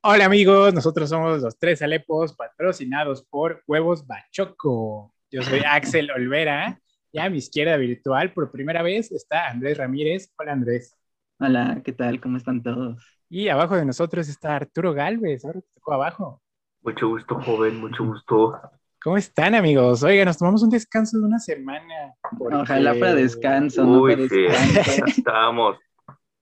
Hola amigos, nosotros somos los tres Alepos patrocinados por Huevos Bachoco. Yo soy Axel Olvera y a mi izquierda virtual por primera vez está Andrés Ramírez. Hola Andrés. Hola, ¿qué tal? ¿Cómo están todos? Y abajo de nosotros está Arturo Galvez. Ahora te tocó abajo. Mucho gusto, joven, mucho gusto. ¿Cómo están amigos? Oiga, nos tomamos un descanso de una semana. porque... Ojalá para descanso, no para descanso. estábamos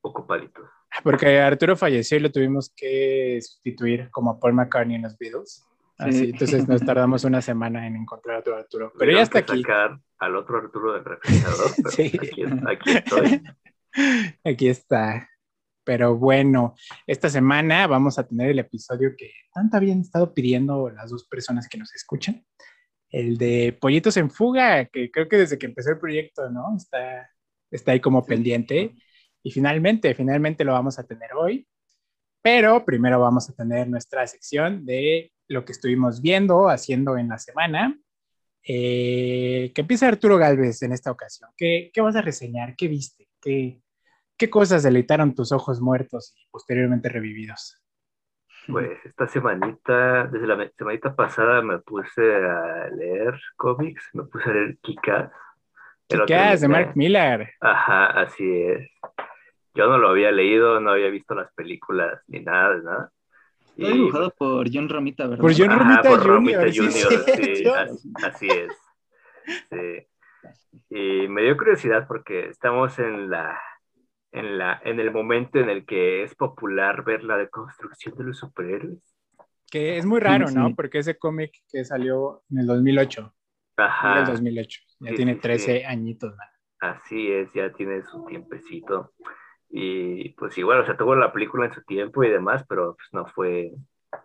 ocupaditos. Porque Arturo falleció y lo tuvimos que sustituir como a Paul McCartney en los Beatles. Así, entonces nos tardamos una semana en encontrar a otro Arturo. Pero ya está aquí. sacar al otro Arturo del refrigerador. sí. Aquí, aquí estoy. Aquí está. Pero bueno, esta semana vamos a tener el episodio que tanto habían estado pidiendo las dos personas que nos escuchan. El de Pollitos en Fuga, que creo que desde que empezó el proyecto, ¿no? Está, está ahí como pendiente. Y finalmente, finalmente lo vamos a tener hoy. Pero primero vamos a tener nuestra sección de lo que estuvimos viendo, haciendo en la semana. Eh, que empieza Arturo Galvez en esta ocasión. ¿Qué, ¿Qué, vas a reseñar? ¿Qué viste? ¿Qué, ¿Qué cosas deleitaron tus ojos muertos y posteriormente revividos? Pues esta semanita, desde la semanita pasada me puse a leer cómics, me puse a leer Kikas. Kikas de Mark Miller. Ajá, así es. Yo no lo había leído, no había visto las películas ni nada, nada. Está dibujado por John Romita, ¿verdad? Por John Romita, por Jr. Romita Jr., sí, así, es. Sí. Y me dio curiosidad porque estamos en la, en la, en el momento en el que es popular ver la deconstrucción de los superhéroes. Que es muy raro, ¿no? Porque ese cómic que salió en el 2008. Ajá. En el 2008. Ya tiene 13 añitos, ¿no? Así es, ya tiene su tiempecito. Y pues igual, o sea, tuvo la película en su tiempo y demás, pero pues no fue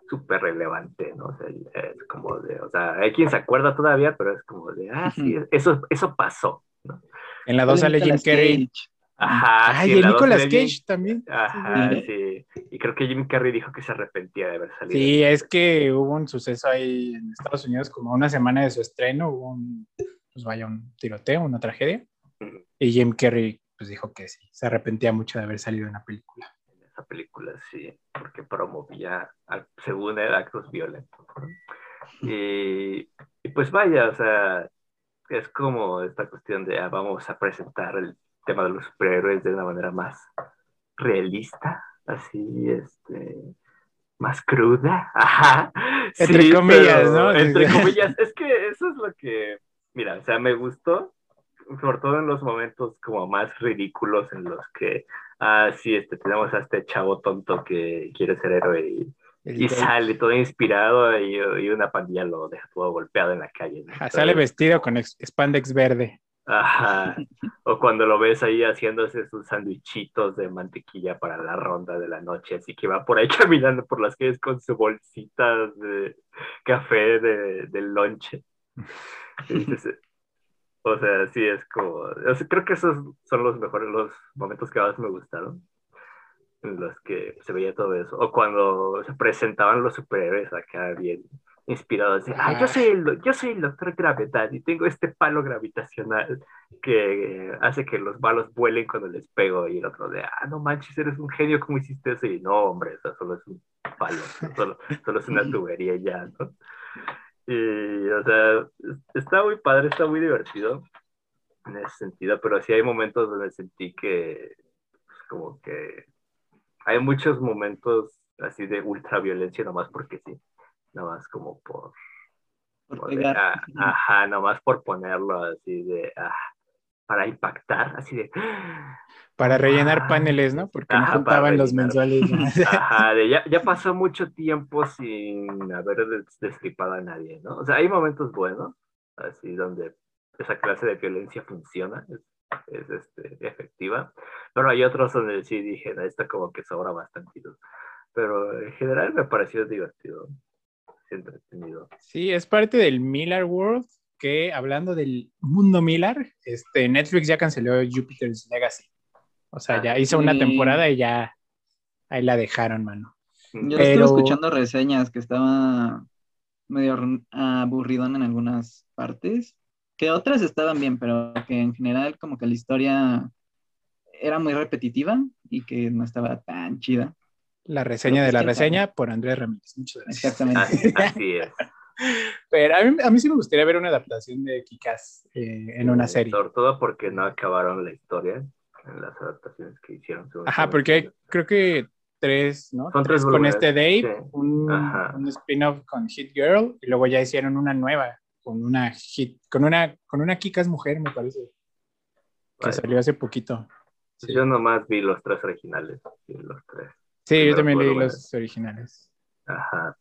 súper relevante, ¿no? O sea, es como de, o sea, hay quien se acuerda todavía, pero es como de, ah, sí, eso, eso pasó, ¿no? En la 2 sale Jim Carrey. Ajá. Ay, sí, y Nicolas Cage también. Ajá, sí. Y creo que Jim Carrey dijo que se arrepentía de haber salido. Sí, es que hubo un suceso ahí en Estados Unidos, como una semana de su estreno, hubo un, pues vaya, un tiroteo, una tragedia. Y Jim Carrey pues dijo que sí, se arrepentía mucho de haber salido en la película. En esa película, sí, porque promovía, según él, actos violentos. Y, y, pues vaya, o sea, es como esta cuestión de ah, vamos a presentar el tema de los superhéroes de una manera más realista, así, este, más cruda, ajá. Entre sí, comillas, pero, ¿no? Entre comillas, es que eso es lo que, mira, o sea, me gustó, sobre todo en los momentos como más ridículos en los que, ah, sí, este, tenemos a este chavo tonto que quiere ser héroe y, y sale todo inspirado y, y, una pandilla lo deja todo golpeado en la calle. ¿no? Ajá, sale vestido con spandex verde. Ajá. O cuando lo ves ahí haciéndose sus sandwichitos de mantequilla para la ronda de la noche, así que va por ahí caminando por las calles con su bolsita de café de, del lonche. Entonces, o sea, sí es como. O sea, creo que esos son los mejores, los momentos que más me gustaron. En los que se veía todo eso. O cuando se presentaban los superhéroes acá bien inspirados. De, ah, yo soy, el, yo soy el doctor Gravedad y tengo este palo gravitacional que hace que los balos vuelen cuando les pego. Y el otro de, ah, no manches, eres un genio, ¿cómo hiciste eso? Y no, hombre, eso solo es un palo, solo, solo es una tubería ya, ¿no? Y, o sea, está muy padre, está muy divertido en ese sentido, pero sí hay momentos donde sentí que, pues, como que hay muchos momentos así de ultraviolencia, nomás porque sí, nomás como por, por de, ah, ajá, nomás por ponerlo así de, ah, para impactar, así de... Para rellenar paneles, ¿no? Porque no juntaban los mensuales. Ajá, de ya, ya, pasó mucho tiempo sin haber destripado a nadie, ¿no? O sea, hay momentos buenos, así donde esa clase de violencia funciona, es, es este, efectiva, pero hay otros donde sí dije, no, esto como que sobra bastante. Pero en general me pareció divertido, entretenido. Sí, es parte del Miller World, que hablando del mundo Miller, este, Netflix ya canceló Jupiter's Legacy. O sea, ya hizo una temporada y ya ahí la dejaron, mano. Yo Pero... estuve escuchando reseñas que estaba medio aburridón en algunas partes, que otras estaban bien, pero que en general como que la historia era muy repetitiva y que no estaba tan chida. La reseña de la reseña por Andrés Ramírez. Muchas gracias. Exactamente. Así, es. Pero a mí, a mí, sí me gustaría ver una adaptación de Kikas eh, en una serie. Sobre todo porque no acabaron la historia en las adaptaciones que hicieron. Ajá, porque creo que tres, ¿no? Son tres con este Dave, un, un spin-off con Hit Girl, y luego ya hicieron una nueva con una hit, con una, con una Kikas mujer, me parece. Que salió hace poquito. Sí. Yo nomás vi los tres originales. Los tres. Sí, yo también leí los originales. Ajá.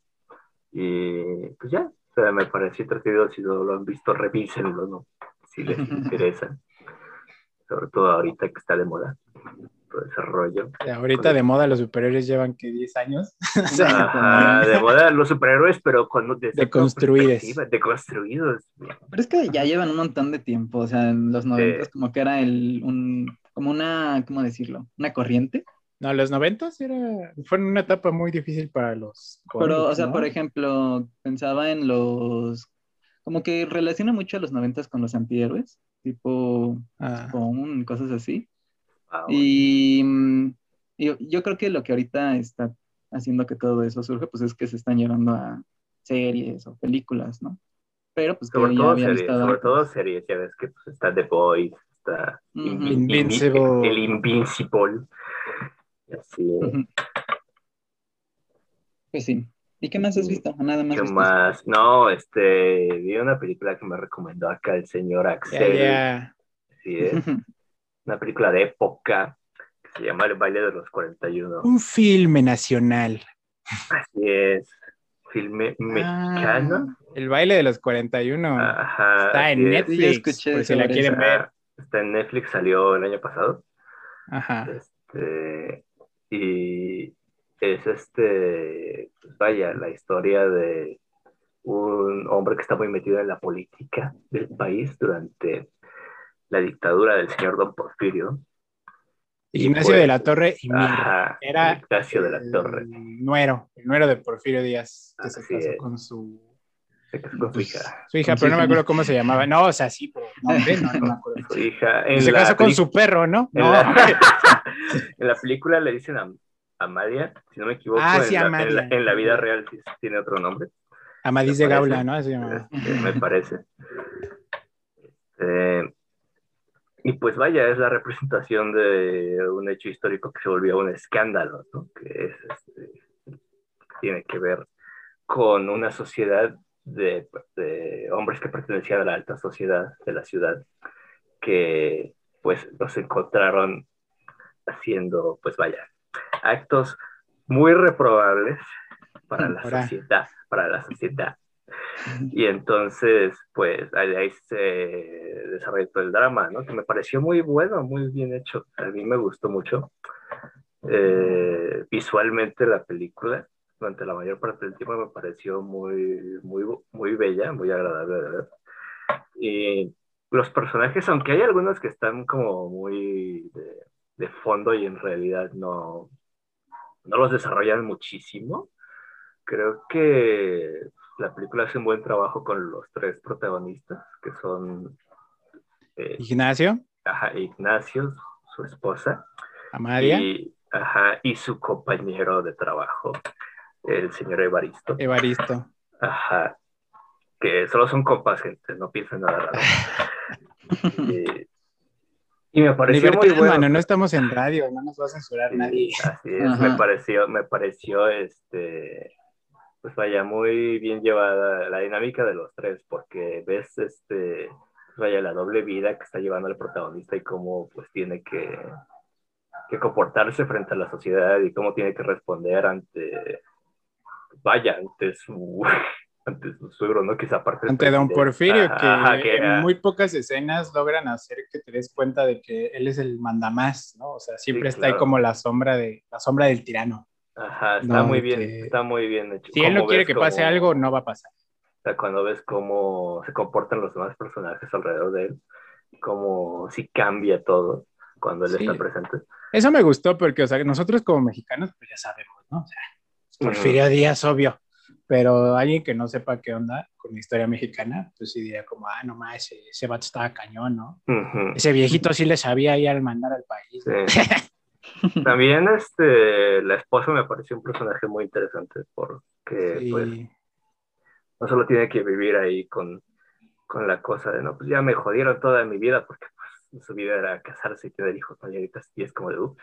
Y pues ya, o sea, me pareció entretenido. Si no lo han visto, revísenlo, ¿no? Si les interesa. Sobre todo ahorita que está de moda todo ese rollo. ahorita de moda los superhéroes llevan que 10 años. Ajá, de moda los superhéroes, pero cuando de construidos. De construidos. Pero es que ya llevan un montón de tiempo, o sea, en los 90 como que era el, un, como una, ¿cómo decirlo? Una corriente. No, los 90 era, fueron una etapa muy difícil para los. Pero, o sea, por ejemplo, pensaba en los. Como que relaciona mucho a los 90 con los antihéroes, tipo ah. con cosas así. Ah, y, yo, creo que lo que ahorita está haciendo que todo eso surja, pues es que se están llevando a series o películas, ¿no? Pero pues sobre todo series, sobre todo series, ya ves que pues, está The Boys, está Invincible. el Invincible. Así. Pues sí. ¿Y qué más has visto? Nada más. ¿Qué más? No, este, vi una película que me recomendó acá el señor Axel. Yeah, Sí, es una película de época que se llama El baile de los 41. Un filme nacional. Así es. Filme mexicano. Ah, el baile de los 41. Ajá, está en Netflix. por si la quieren ver. Está en Netflix, salió el año pasado. Ajá. Este, y es este, pues vaya, la historia de un hombre que está muy metido en la política del país durante la dictadura del señor Don Porfirio. Ignacio de la pues, Torre y Era Ignacio de la Torre. nuero, el nuero de Porfirio Díaz, que se casó con su con su hija. Su hija, pero no me acuerdo cómo se llamaba. No, o sea, sí, pero no, no, no me acuerdo. Su hija. se casó con su perro, ¿no? En, no. La, en la película le dicen a Amalia, si no me equivoco. Ah, sí, en. La, en, la, vida real tiene otro nombre. Amadís de Gaula, ¿no? Así me parece. Este, y pues vaya, es la representación de un hecho histórico que se volvió un escándalo, ¿no? que es, este, tiene que ver con una sociedad de, de, hombres que pertenecían a la alta sociedad de la ciudad, que pues los encontraron haciendo, pues vaya, actos muy reprobables para la sociedad, para la sociedad. Y entonces, pues ahí se desarrolló todo el drama, ¿no? Que me pareció muy bueno, muy bien hecho. A mí me gustó mucho. Eh, visualmente la película, durante la mayor parte del tiempo, me pareció muy, muy, muy bella, muy agradable de ver. Y los personajes, aunque hay algunos que están como muy de, de fondo y en realidad no, no los desarrollan muchísimo, creo que la película hace un buen trabajo con los tres protagonistas, que son... Eh, Ignacio. Ajá, Ignacio, su esposa. Amalia. Y, ajá, y su compañero de trabajo, el señor Evaristo. Evaristo. Ajá. Que solo son compas, gente, no piensen nada raro. y, y, me pareció muy bueno. no estamos en radio, no nos va a censurar nadie. Así es, me pareció, me pareció este pues vaya, muy bien llevada la dinámica de los tres, porque ves, este, pues vaya, la doble vida que está llevando el protagonista y cómo, pues, tiene que, que comportarse frente a la sociedad y cómo tiene que responder ante, vaya, ante su, ante su suegro, ¿no? Quizá aparte Ante don Porfirio, que, en muy pocas escenas logran hacer que te des cuenta de que él es el mandamás, ¿no? O sea, siempre está ahí como la sombra de, la sombra del tirano. Ajá, está muy bien, está muy bien hecho. Si él no quiere que pase algo, no va a pasar. O sea, cuando ves cómo se comportan los demás personajes alrededor de él, cómo si cambia todo cuando él está presente. Eso me gustó porque, o sea, nosotros como mexicanos, pues ya sabemos, ¿no? O sea, Porfirio Díaz, obvio. Pero alguien que no sepa qué onda con la historia mexicana, pues sí diría como, ah, no más, ese, vato estaba cañón, ¿no? Ese viejito sí le sabía ir al mandar al país. También este, la esposa me pareció un personaje muy interesante porque pues, no solo tiene que vivir ahí con, con la cosa de, no, pues ya me jodieron toda mi vida porque pues, su vida era casarse y tener hijos mayoritas y es como de, ups.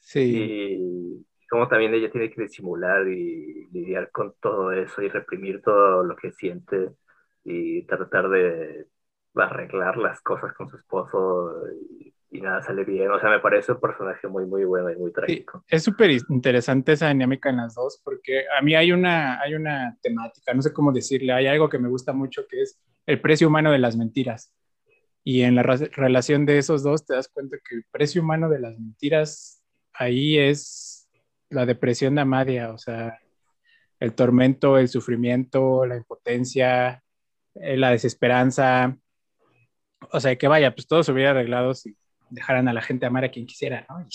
Sí. Y como también ella tiene que disimular y lidiar con todo eso y reprimir todo lo que siente y tratar de arreglar las cosas con su esposo y, nada sale bien. O sea, me parece un personaje muy, muy bueno y muy trágico. es súper interesante esa dinámica en las dos porque a mí hay una, hay una temática, no sé cómo decirle, hay algo que me gusta mucho que es el precio humano de las mentiras. Y en la relación de esos dos te das cuenta que el precio humano de las mentiras ahí es la depresión de Amadia, o sea, el tormento, el sufrimiento, la impotencia, eh, la desesperanza. O sea, que vaya, pues todo se hubiera arreglado si dejaran a la gente amar a quien quisiera, ¿no?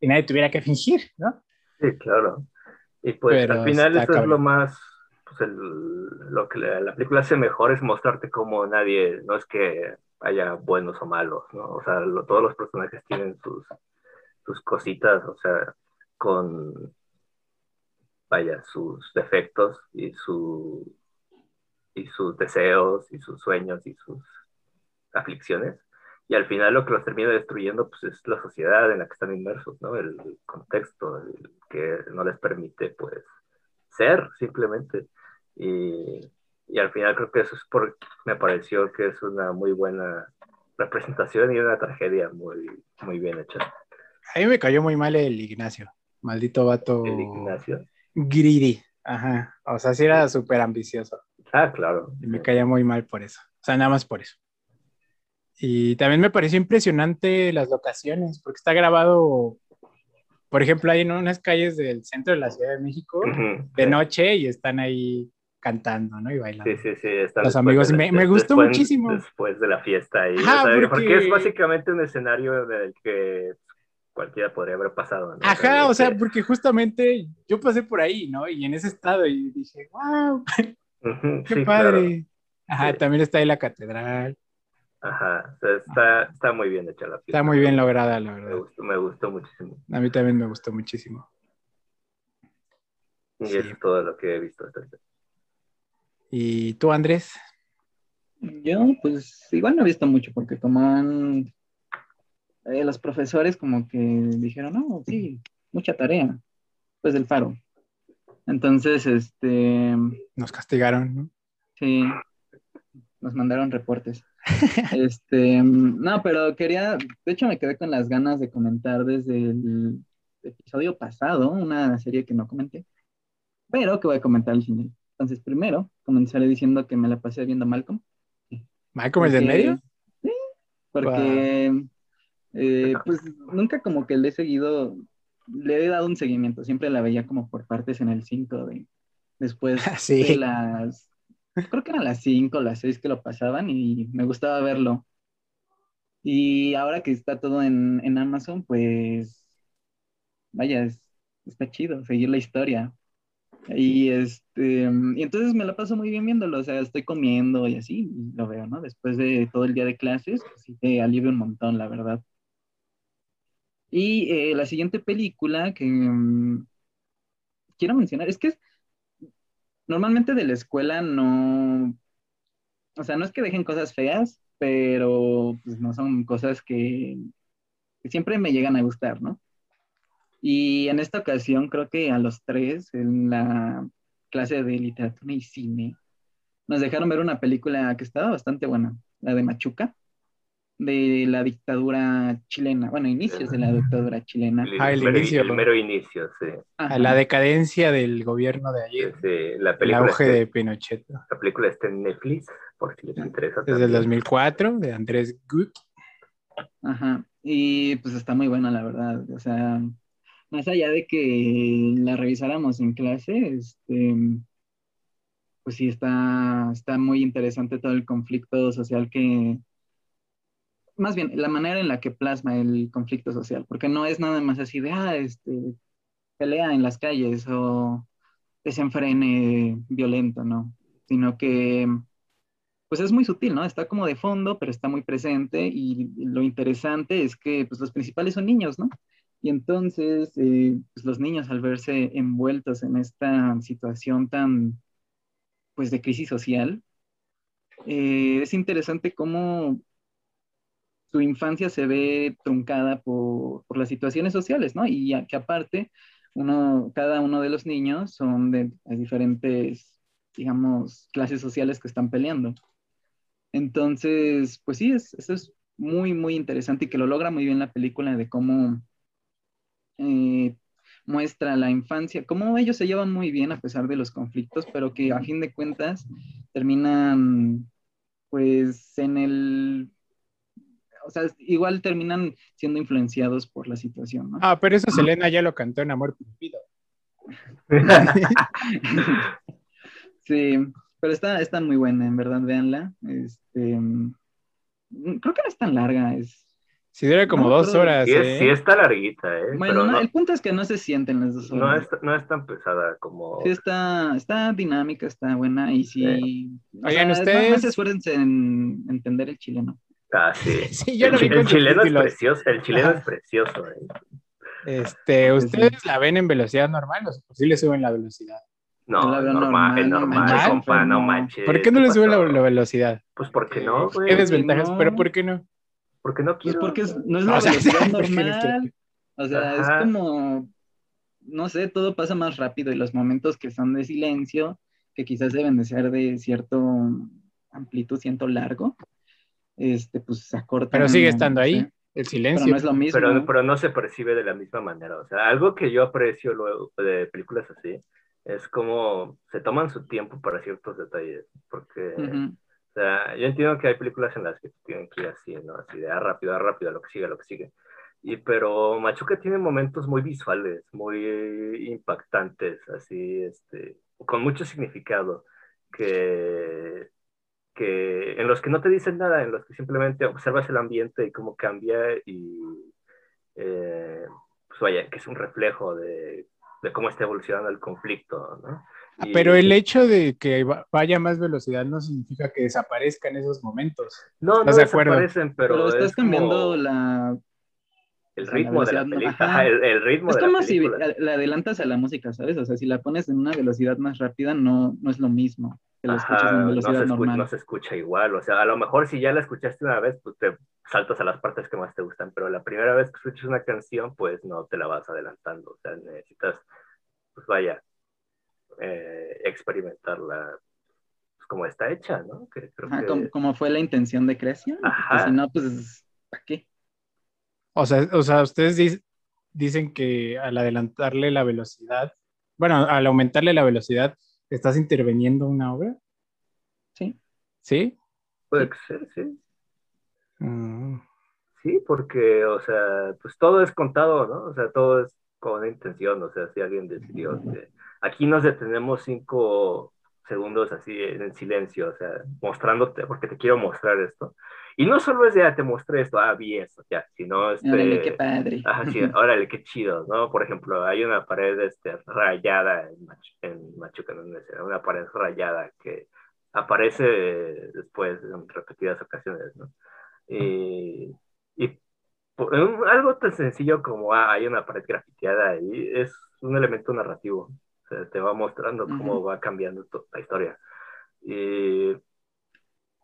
Y, nadie tuviera que fingir, ¿no? Sí, claro. Y pues al final eso es lo más, pues lo que la, película hace mejor es mostrarte cómo nadie, no es que haya buenos o malos, ¿no? O sea, todos los personajes tienen sus, sus cositas, o sea, con, vaya, sus defectos y su, y sus deseos y sus sueños y sus aflicciones. Y al final lo que los termina destruyendo pues, es la sociedad en la que están inmersos, ¿no? El, contexto que no les permite pues ser simplemente. Y, y, al final creo que eso es por, me pareció que es una muy buena representación y una tragedia muy, muy bien hecha. A mí me cayó muy mal el Ignacio, maldito vato. El Ignacio. Greedy, ajá. O sea, sí era súper ambicioso. Ah, claro. Y me caía muy mal por eso. O sea, nada más por eso. Y también me pareció impresionante las locaciones, porque está grabado, por ejemplo, hay en unas calles del centro de la Ciudad de México de noche y están ahí cantando, ¿no? Y bailando. Sí, sí, sí. Los amigos, me, me, gustó muchísimo. Después de la fiesta ahí. porque... es básicamente un escenario en el que cualquiera podría haber pasado. Ajá, o sea, porque justamente yo pasé por ahí, ¿no? Y en ese estado y dije, wow, qué padre. Ajá, también está ahí la catedral. Ajá, está, está muy bien hecha la fiesta. Está muy bien lograda, la verdad. Me gustó, muchísimo. A mí también me gustó muchísimo. Y es todo lo que he visto hasta ahorita. ¿Y tú, Andrés? Yo, pues, igual no he visto mucho porque toman eh, los profesores como que dijeron, no, sí, mucha tarea, pues del faro. Entonces, este... Nos castigaron, ¿no? Sí, nos mandaron reportes. este, no, pero quería, de hecho me quedé con las ganas de comentar desde el episodio pasado, una serie que no comenté, pero que voy a comentar al final. Entonces, primero, comenzaré diciendo que me la pasé viendo Malcolm. ¿Malcolm el de medio? Sí, porque eh, pues nunca como que le he seguido, le he dado un seguimiento, siempre la veía como por partes en el 5 de, después de las creo que eran las 5 las 6 que lo pasaban y me gustaba verlo. Y ahora que está todo en, en Amazon, pues vaya, está chido seguir la historia. Y este, y entonces me lo paso muy bien viéndolo, o sea, estoy comiendo y así, y lo veo, ¿no? Después de todo el día de clases, pues sí te alivia un montón, la verdad. Y eh, la siguiente película que mm, quiero mencionar es que normalmente de la escuela no, o sea, no es que dejen cosas feas, pero pues no son cosas que, siempre me llegan a gustar, ¿no? Y en esta ocasión creo que a los tres, en la clase de literatura y cine, nos dejaron ver una película que estaba bastante buena, la de Machuca de la dictadura chilena, bueno, inicios de la dictadura chilena. ah, el, inicio. El mero inicio, sí. La decadencia del gobierno de ayer. Sí, la película el auge de Pinochet. La película está en Netflix, por si les interesa. Desde el 2004, de Andrés Gut. Ajá, y pues está muy buena, la verdad. O sea, más allá de que la revisáramos en clase, este, pues sí, está, está muy interesante todo el conflicto social que más bien la manera en la que plasma el conflicto social, porque no es nada más así de, ah, este, pelea en las calles o desenfrene violento, ¿no? Sino que, pues es muy sutil, ¿no? Está como de fondo, pero está muy presente y lo interesante es que, pues los principales son niños, ¿no? Y entonces, eh, pues los niños al verse envueltos en esta situación tan, pues, de crisis social, eh, es interesante cómo su infancia se ve truncada por, las situaciones sociales, ¿no? Y que aparte, uno, cada uno de los niños son de, diferentes, digamos, clases sociales que están peleando. Entonces, pues sí, es, eso es muy, muy interesante y que lo logra muy bien la película de cómo eh, muestra la infancia, cómo ellos se llevan muy bien a pesar de los conflictos, pero que a fin de cuentas terminan pues en el o sea, igual terminan siendo influenciados por la situación, ¿no? Ah, pero eso Selena ya lo cantó en Amor Prohibido. sí, pero está, está muy buena, en verdad, véanla. Este, creo que no es tan larga, es Sí, dura como dos horas. Sí, ¿eh? está larguita, ¿eh? Bueno, el punto es que no se sienten las dos horas. No es, tan pesada como. Sí, está, está dinámica, está buena y sí. Oigan, ustedes. No, esfuércense en entender el chileno. Ah, sí. sí yo el, lo vi el chileno es precioso, el chileno es precioso, ¿eh? Este, ¿ustedes la ven en velocidad normal o si le suben la velocidad? No, normal, normal, normal, compa, no manches. ¿Por qué no le suben la, velocidad? Pues porque no, güey. ¿Qué desventajas? ¿Pero por qué no? Porque no quiero. Pues porque no es la velocidad normal. O sea, es como, no sé, todo pasa más rápido y los momentos que son de silencio, que quizás deben de ser de cierto amplitud, siento largo, este, pues. Pero sigue estando ahí. El silencio. Pero no es lo mismo. Pero, pero, no se percibe de la misma manera. O sea, algo que yo aprecio luego de películas así es como se toman su tiempo para ciertos detalles. Porque o sea, yo entiendo que hay películas en las que tienen que ir así, ¿no? Así de ah, rápido, ah, rápido, lo que sigue, lo que sigue. Y, pero Machuca tiene momentos muy visuales, muy impactantes, así, este, con mucho significado, que, que en los que no te dicen nada, en los que simplemente observas el ambiente y cómo cambia y, eh, pues vaya, que es un reflejo de, de cómo está evolucionando el conflicto, ¿no? Pero el hecho de que vaya más velocidad no significa que desaparezca en esos momentos. No, no desaparecen, pero, estás cambiando la... El ritmo de la película. El, ritmo es de como si le adelantas a la música, ¿sabes? O sea, si la pones en una velocidad más rápida, no, no es lo mismo que la escuchas en velocidad no se normal. no se escucha igual. O sea, a lo mejor si ya la escuchaste una vez, pues te saltas a las partes que más te gustan, pero la primera vez que escuchas una canción, pues no te la vas adelantando. O sea, necesitas, pues vaya, eh, experimentarla pues, como está hecha, ¿no? como, fue la intención de creación. Si no, pues, ¿para qué? O sea, o sea ustedes dicen que al adelantarle la velocidad, bueno, al aumentarle la velocidad, ¿estás interviniendo una obra? Sí. ¿Sí? Puede ser, sí. Mm. Sí, porque, o sea, pues todo es contado, ¿no? O sea, todo es con una intención, o sea, si alguien decidió que Aquí nos detenemos cinco segundos así en silencio, o sea, mostrándote, porque te quiero mostrar esto. Y no solo es de, ah, te mostré esto, ah, vi eso, ya, sino este... Órale, qué padre. Ajá, sí, órale, qué chido, ¿no? Por ejemplo, hay una pared este, rayada en, Machu, en Machuca, no una pared rayada que aparece después en repetidas ocasiones, ¿no? Y, y algo tan sencillo como, ah, hay una pared grafiteada ahí, es un elemento narrativo te va mostrando cómo va cambiando la historia. Y,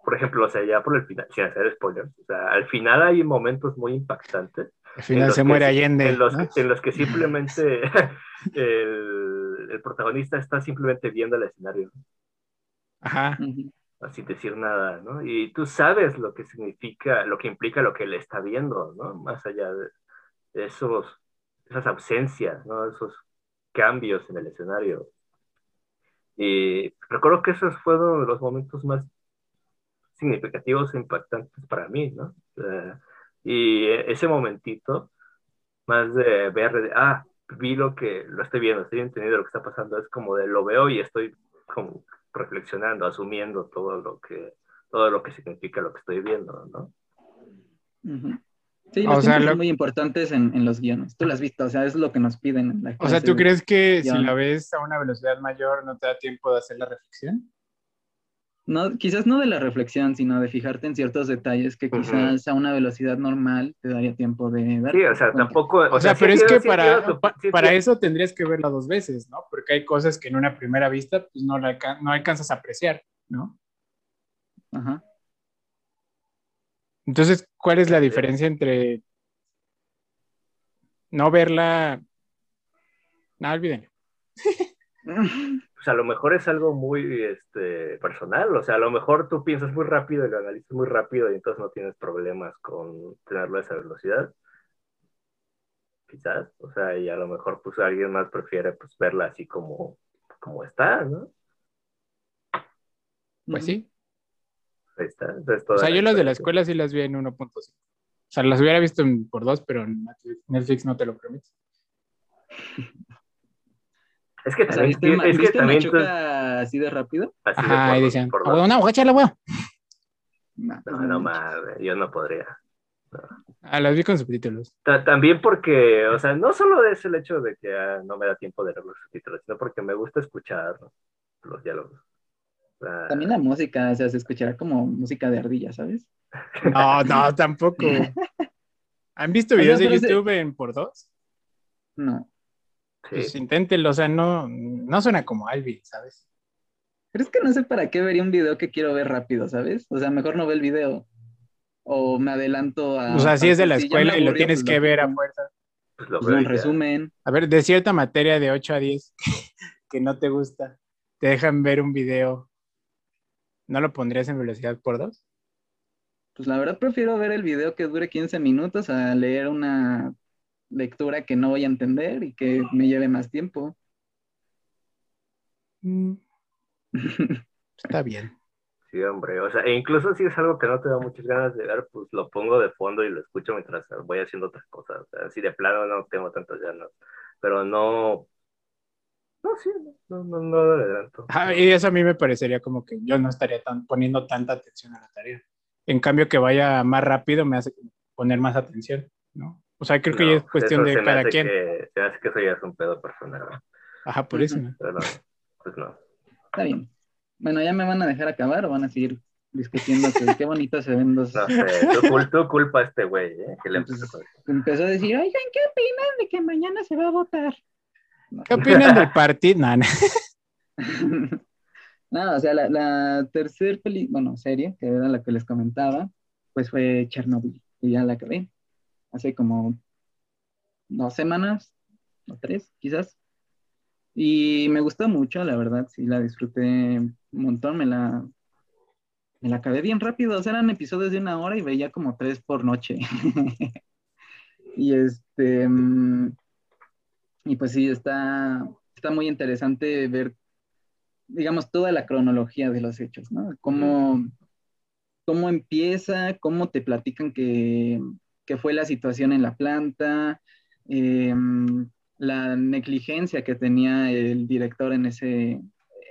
por ejemplo, o sea, ya por el final, sin hacer spoilers, o sea, al final hay momentos muy impactantes. Al final se muere Allende. En los, en los que simplemente el, el, protagonista está simplemente viendo el escenario. Ajá. Sin decir nada, ¿no? Y tú sabes lo que significa, lo que implica lo que él está viendo, ¿no? Más allá de esos, esas ausencias, ¿no? Esos cambios en el escenario. Y recuerdo que esos fueron los momentos más significativos e impactantes para mí, ¿no? y ese momentito, más de ver, de, ah, vi lo que, lo estoy viendo, estoy entendiendo lo que está pasando, es como de lo veo y estoy como reflexionando, asumiendo todo lo que, todo lo que significa lo que estoy viendo, ¿no? Sí, los son muy importantes en, los guiones. Tú lo has visto, o sea, es lo que nos piden. En la o sea, ¿tú crees que si la ves a una velocidad mayor no te da tiempo de hacer la reflexión? No, quizás no de la reflexión, sino de fijarte en ciertos detalles que quizás a una velocidad normal te daría tiempo de ver. Sí, o sea, tampoco. O, sea, pero es que para, para eso tendrías que verla dos veces, ¿no? Porque hay cosas que en una primera vista pues no, la, no alcanzas a apreciar, ¿no? Ajá. Entonces, ¿cuál es la diferencia entre no verla? No, olviden. a lo mejor es algo muy este, personal, o sea, a lo mejor tú piensas muy rápido y lo analizas muy rápido y entonces no tienes problemas con tenerlo a esa velocidad. Quizás, o sea, y a lo mejor pues alguien más prefiere pues verla así como, como está, ¿no? Pues sí. Ahí está. o sea, yo las de la escuela sí las vi en 1.5. O sea, las hubiera visto por dos, pero Netflix no te lo permite. Es que también. es que también así de rápido? Así Ajá, de y decían, una voy a echarle huevo. No, no, mames, yo no podría. Ah, las vi con subtítulos. También porque, o sea, no solo es el hecho de que ah, no me da tiempo de leer los subtítulos, sino porque me gusta escuchar los diálogos. También la música, o sea, se escuchará como música de ardilla, ¿sabes? No, no, tampoco. ¿Han visto videos de YouTube en por dos? No. Pues inténtenlo, o sea, no, no suena como Alvin, ¿sabes? Pero es que no sé para qué vería un video que quiero ver rápido, ¿sabes? O sea, mejor no ve el video. O me adelanto a. O sea, si es de la escuela y lo tienes pues que ver a fuerza. Pues lo pues resumen. A ver, de cierta materia de 8 a 10 que no te gusta, te dejan ver un video. ¿No lo pondrías en velocidad por dos? Pues la verdad prefiero ver el video que dure 15 minutos a leer una lectura que no voy a entender y que me lleve más tiempo. Mm. Está bien. Sí, hombre, o sea, e incluso si es algo que no te da muchas ganas de ver, pues lo pongo de fondo y lo escucho mientras voy haciendo otras cosas. O sea, si de plano no tengo tantas ganas, pero no, no, sí, no, no, no, adelanto. Ah, y eso a mí me parecería como que yo no estaría tan, poniendo tanta atención a la tarea. En cambio, que vaya más rápido me hace poner más atención, ¿no? O sea, creo que ya es cuestión de cada quien. Que, se hace que eso ya es un pedo personal. Ajá, por eso. Pero pues no. Está bien. Bueno, ¿ya me van a dejar acabar o van a seguir discutiendo que qué bonito se ven dos? No sé, tú, culpa a este güey, ¿eh? Que le empezó, empezó a decir, oigan, ¿qué opinan de que mañana se va a votar? ¿Qué opinan del partido? No, no. o sea, la, la tercera peli, bueno, serie, que era la que les comentaba, pues fue Chernobyl, y ya la acabé hace como dos semanas, o tres, quizás. Y me gustó mucho, la verdad, sí, la disfruté un montón, me la, me la acabé bien rápido, o sea, eran episodios de una hora y veía como tres por noche. y este, mm, y pues sí, está, está muy interesante ver, digamos, toda la cronología de los hechos, ¿no? Cómo, cómo empieza, cómo te platican que que fue la situación en la planta, em, la negligencia que tenía el director en ese,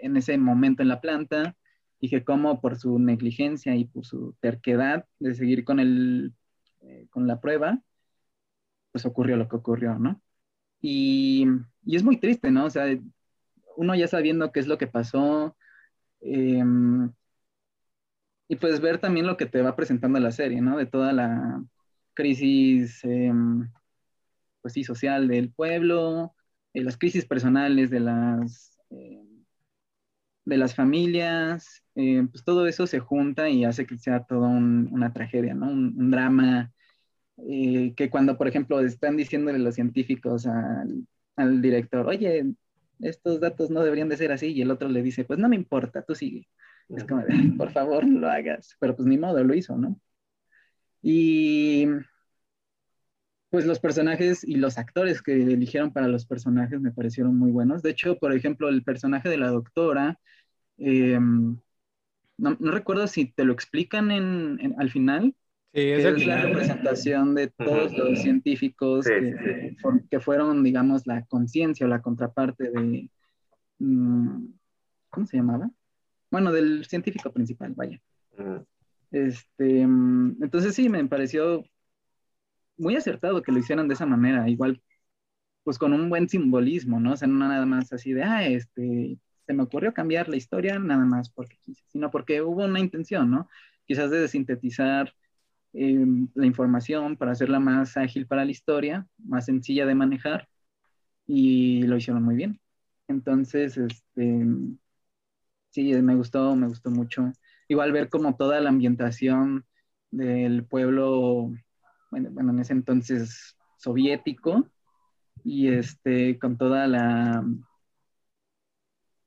en ese momento en la planta, y que cómo por su negligencia y por su terquedad de seguir con, el, eh, con la prueba, pues ocurrió lo que ocurrió, ¿no? Y, y, es muy triste, ¿no? O sea, uno ya sabiendo qué es lo que pasó, em, y pues ver también lo que te va presentando la serie, ¿no? De toda la, crisis, em, pues sí, social del pueblo, eh, las crisis personales de las, em, de las familias, eh, pues todo eso se junta y hace que sea toda una tragedia, ¿no? Un, drama eh, que cuando, por ejemplo, están diciéndole los científicos al, al director, oye, estos datos no deberían de ser así, y el otro le dice, pues no me importa, tú sigue. Es como, por favor, no lo hagas. Pero pues ni modo, lo hizo, ¿no? Y pues los personajes y los actores que eligieron para los personajes me parecieron muy buenos. De hecho, por ejemplo, el personaje de la doctora, em, no, recuerdo si te lo explican en, al final. Sí, es, la representación de todos los científicos que, fueron, digamos, la conciencia o la contraparte de... Mm, ¿Cómo se llamaba? Bueno, del científico principal, vaya. Este, mm, entonces sí, me pareció muy acertado que lo hicieran de esa manera, igual, pues con un buen simbolismo, ¿no? O sea, no nada más así de, ah, este, se me ocurrió cambiar la historia nada más porque quise, sino porque hubo una intención, ¿no? Quizás de sintetizar em, la información para hacerla más ágil para la historia, más sencilla de manejar, y lo hicieron muy bien. Entonces, este, sí, me gustó, me gustó mucho. Igual ver como toda la ambientación del pueblo, bueno, bueno en ese entonces soviético, y este, con toda la,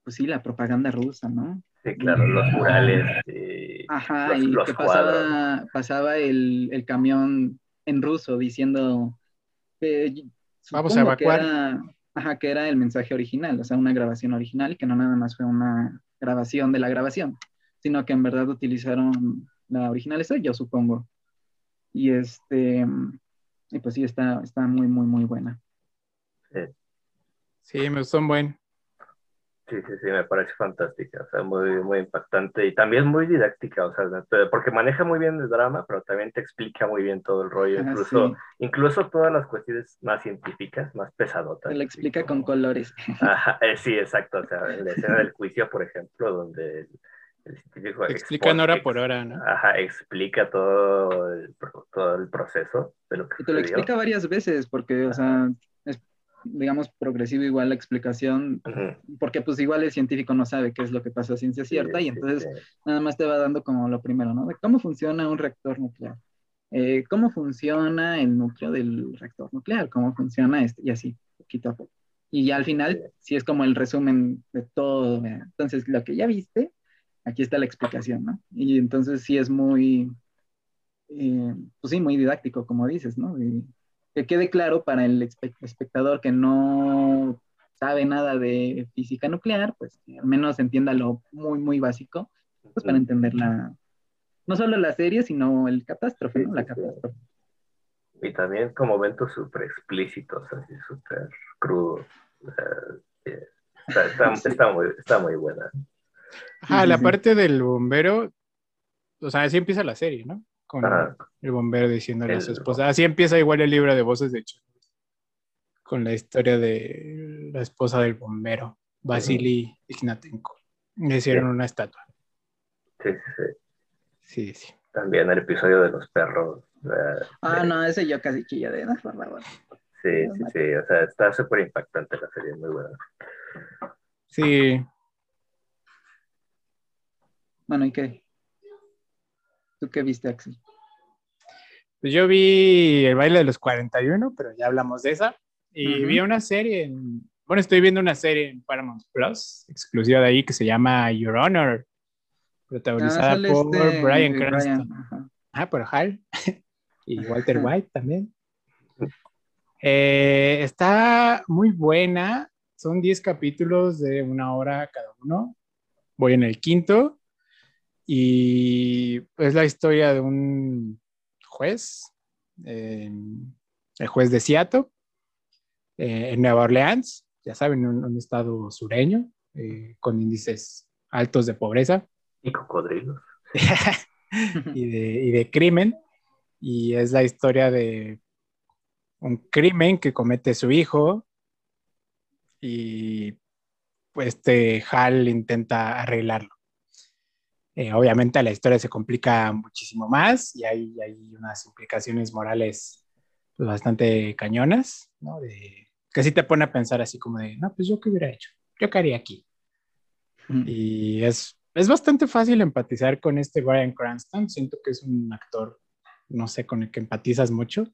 pues sí, la propaganda rusa, ¿no? Sí, claro, los murales. Eh, Ajá, y que pasaba, pasaba el, el, camión en ruso diciendo, vamos a evacuar. ajá, que era el mensaje original, o sea, una grabación original, que no nada más fue una grabación de la grabación, sino que en verdad utilizaron la original, esa yo supongo. Y este, y pues sí, está, está muy, muy, muy buena. Sí. me gustó un buen. Sí, sí, sí, me parece fantástica, o sea, muy, muy impactante y también muy didáctica, o sea, porque maneja muy bien el drama, pero también te explica muy bien todo el rollo, incluso, incluso todas las cuestiones más científicas, más pesadotas. Te lo explica con colores. Ajá, eh, sí, exacto, o sea, en la escena del juicio, por ejemplo, donde el, científico... Explica hora por hora, ¿no? Ajá, explica todo el, todo el proceso de lo que Y te lo explica varias veces, porque, o sea, digamos, progresivo igual la explicación, porque pues igual el científico no sabe qué es lo que pasa a ciencia cierta y entonces nada más te va dando como lo primero, ¿no? De cómo funciona un reactor nuclear, eh, cómo funciona el núcleo del reactor nuclear, cómo funciona este, y así, poquito a poco. Y ya al final, sí es como el resumen de todo. Entonces, lo que ya viste, aquí está la explicación, ¿no? Y entonces sí es muy, eh, pues sí, muy didáctico, como dices, ¿no? que quede claro para el espectador que no sabe nada de física nuclear, pues que al menos entienda lo muy, muy básico, pues para entender la, no solo la serie, sino el catástrofe, ¿no? La catástrofe. Y también como momentos súper explícitos, así súper crudos. está, muy, está muy buena. Ah, la parte del bombero, o sea, así empieza la serie, ¿no? con el bombero diciéndole a su esposa. Así empieza igual el libro de voces, de hecho, con la historia de la esposa del bombero, Vasily Ignatenko. Le hicieron una estatua. Sí, sí, sí. Sí, sí. También el episodio de los perros. ah, no, ese yo casi chilla de por Sí, sí, sí, o sea, está súper impactante la serie, muy buena. Sí. Bueno, ¿y qué? ¿Tú qué viste, Axel? Pues yo vi el baile de los 41, pero ya hablamos de esa. Y vi una serie, en, bueno, estoy viendo una serie en Paramount Plus, exclusiva de ahí, que se llama Your Honor, protagonizada ah, por este Brian Cranston. Ah, por Hal. y Walter White también. Eh, está muy buena. Son 10 capítulos de una hora cada uno. Voy en el quinto. Y es la historia de un juez, el juez de Seattle, eh, en Nueva Orleans, ya saben, un, estado sureño, eh, con índices altos de pobreza. Y cocodrilos. y, de, y de crimen. Y es la historia de un crimen que comete su hijo y pues este Hal intenta arreglarlo. Eh, obviamente la historia se complica muchísimo más y hay, hay unas implicaciones morales pues, bastante cañonas, ¿no? De, que sí te pone a pensar así como de, no, pues yo qué hubiera hecho, yo qué haría aquí. Y es, es bastante fácil empatizar con este Brian Cranston, siento que es un actor, no sé, con el que empatizas mucho,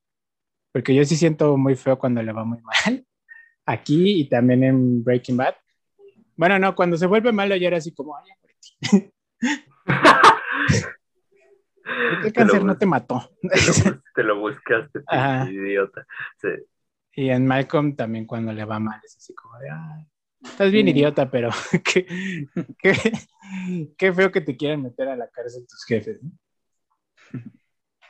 porque yo sí siento muy feo cuando le va muy mal, aquí y también en Breaking Bad. Bueno, no, cuando se vuelve malo ya era así como, ay, ¿Qué cáncer no te mató? Te lo, buscaste, idiota. Y en Malcolm también cuando le va mal es así como de, estás bien idiota, pero qué, qué, feo que te quieran meter a la cárcel tus jefes.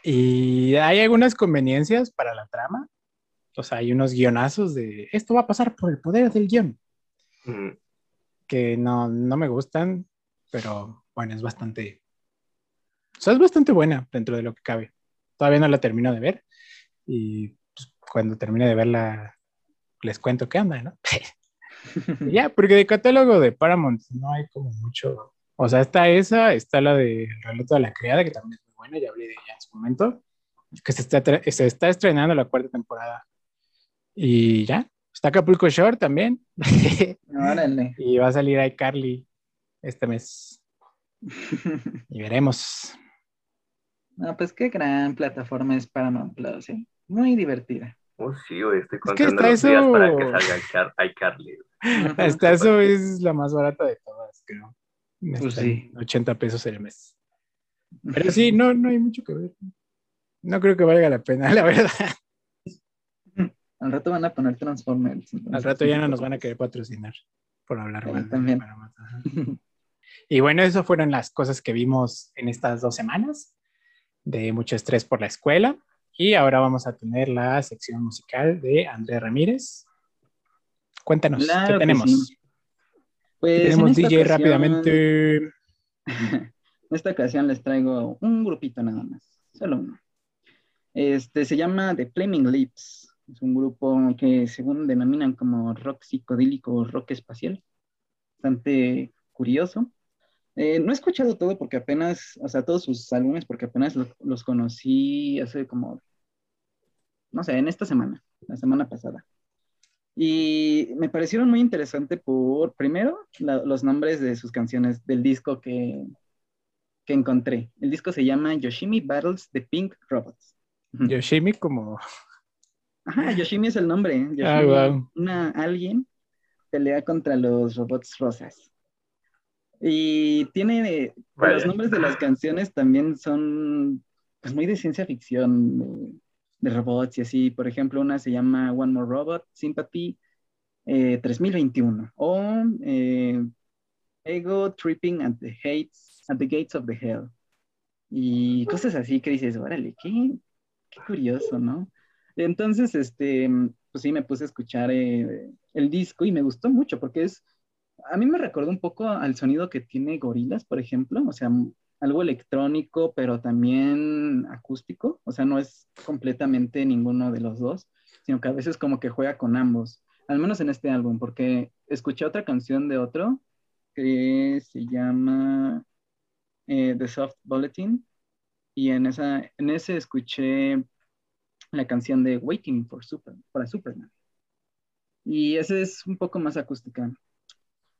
Y hay algunas conveniencias para la trama. O sea, hay unos guionazos de esto va a pasar por el poder del guion. Que no, no me gustan, pero bueno, es bastante o sea, es bastante buena dentro de lo que cabe. Todavía no la termino de ver y pues, cuando termine de verla les cuento qué anda, ¿no? ya, porque de catálogo de Paramount no hay como mucho. O sea, está esa, está la de El relato de la criada, que también es muy buena, ya hablé de ella en su momento, que se está, se está estrenando la cuarta temporada. Y ya, está Acapulco Shore también. Órale. y va a salir iCarly este mes. y veremos. No, pues qué gran plataforma es Paramount Plus, ¿eh? Muy divertida. Oh, sí, güey, estoy contando los días para que salga iCarly. Hasta eso es la más barata de todas, creo. Pues sí. 80 pesos el mes. Pero sí, no, no hay mucho que ver. No creo que valga la pena, la verdad. Al rato van a poner Transformers. Al rato ya no nos van a querer patrocinar por hablar mal. También. Y bueno, eso fueron las cosas que vimos en estas dos semanas de mucho estrés por la escuela. Y ahora vamos a tener la sección musical de Andrés Ramírez. Cuéntanos, ¿qué tenemos? Pues tenemos DJ rápidamente. En esta ocasión les traigo un grupito nada más, solo uno. Este se llama The Flaming Lips. Es un grupo que según denominan como rock psicodélico, rock espacial. Bastante curioso. Eh, no he escuchado todo porque apenas, o sea, todos sus álbumes porque apenas los, conocí hace como, no sé, en esta semana, la semana pasada. Y me parecieron muy interesante por, primero, los nombres de sus canciones del disco que, que encontré. El disco se llama Yoshimi Battles the Pink Robots. Yoshimi como... Ajá, Yoshimi es el nombre. ¿eh? ah, wow. una, alguien pelea contra los robots rosas. Y tiene, los nombres de las canciones también son pues muy de ciencia ficción, de, robots y así. Por ejemplo, una se llama One More Robot, Sympathy 3021 eh, o eh, Ego Tripping at the, hates, at the Gates of the Hell. Y cosas así que dices, órale, qué, qué curioso, ¿no? Entonces, este, pues sí, me puse a escuchar eh, el disco y me gustó mucho porque es a mí me recordó un poco al sonido que tiene Gorilas, por ejemplo, o sea, algo electrónico, pero también acústico, o sea, no es completamente ninguno de los dos, sino que a veces como que juega con ambos, al menos en este álbum, porque escuché otra canción de otro que se llama eh, The Soft Bulletin, y en, esa, en ese escuché la canción de Waiting for Superman. Y ese es un poco más acústica.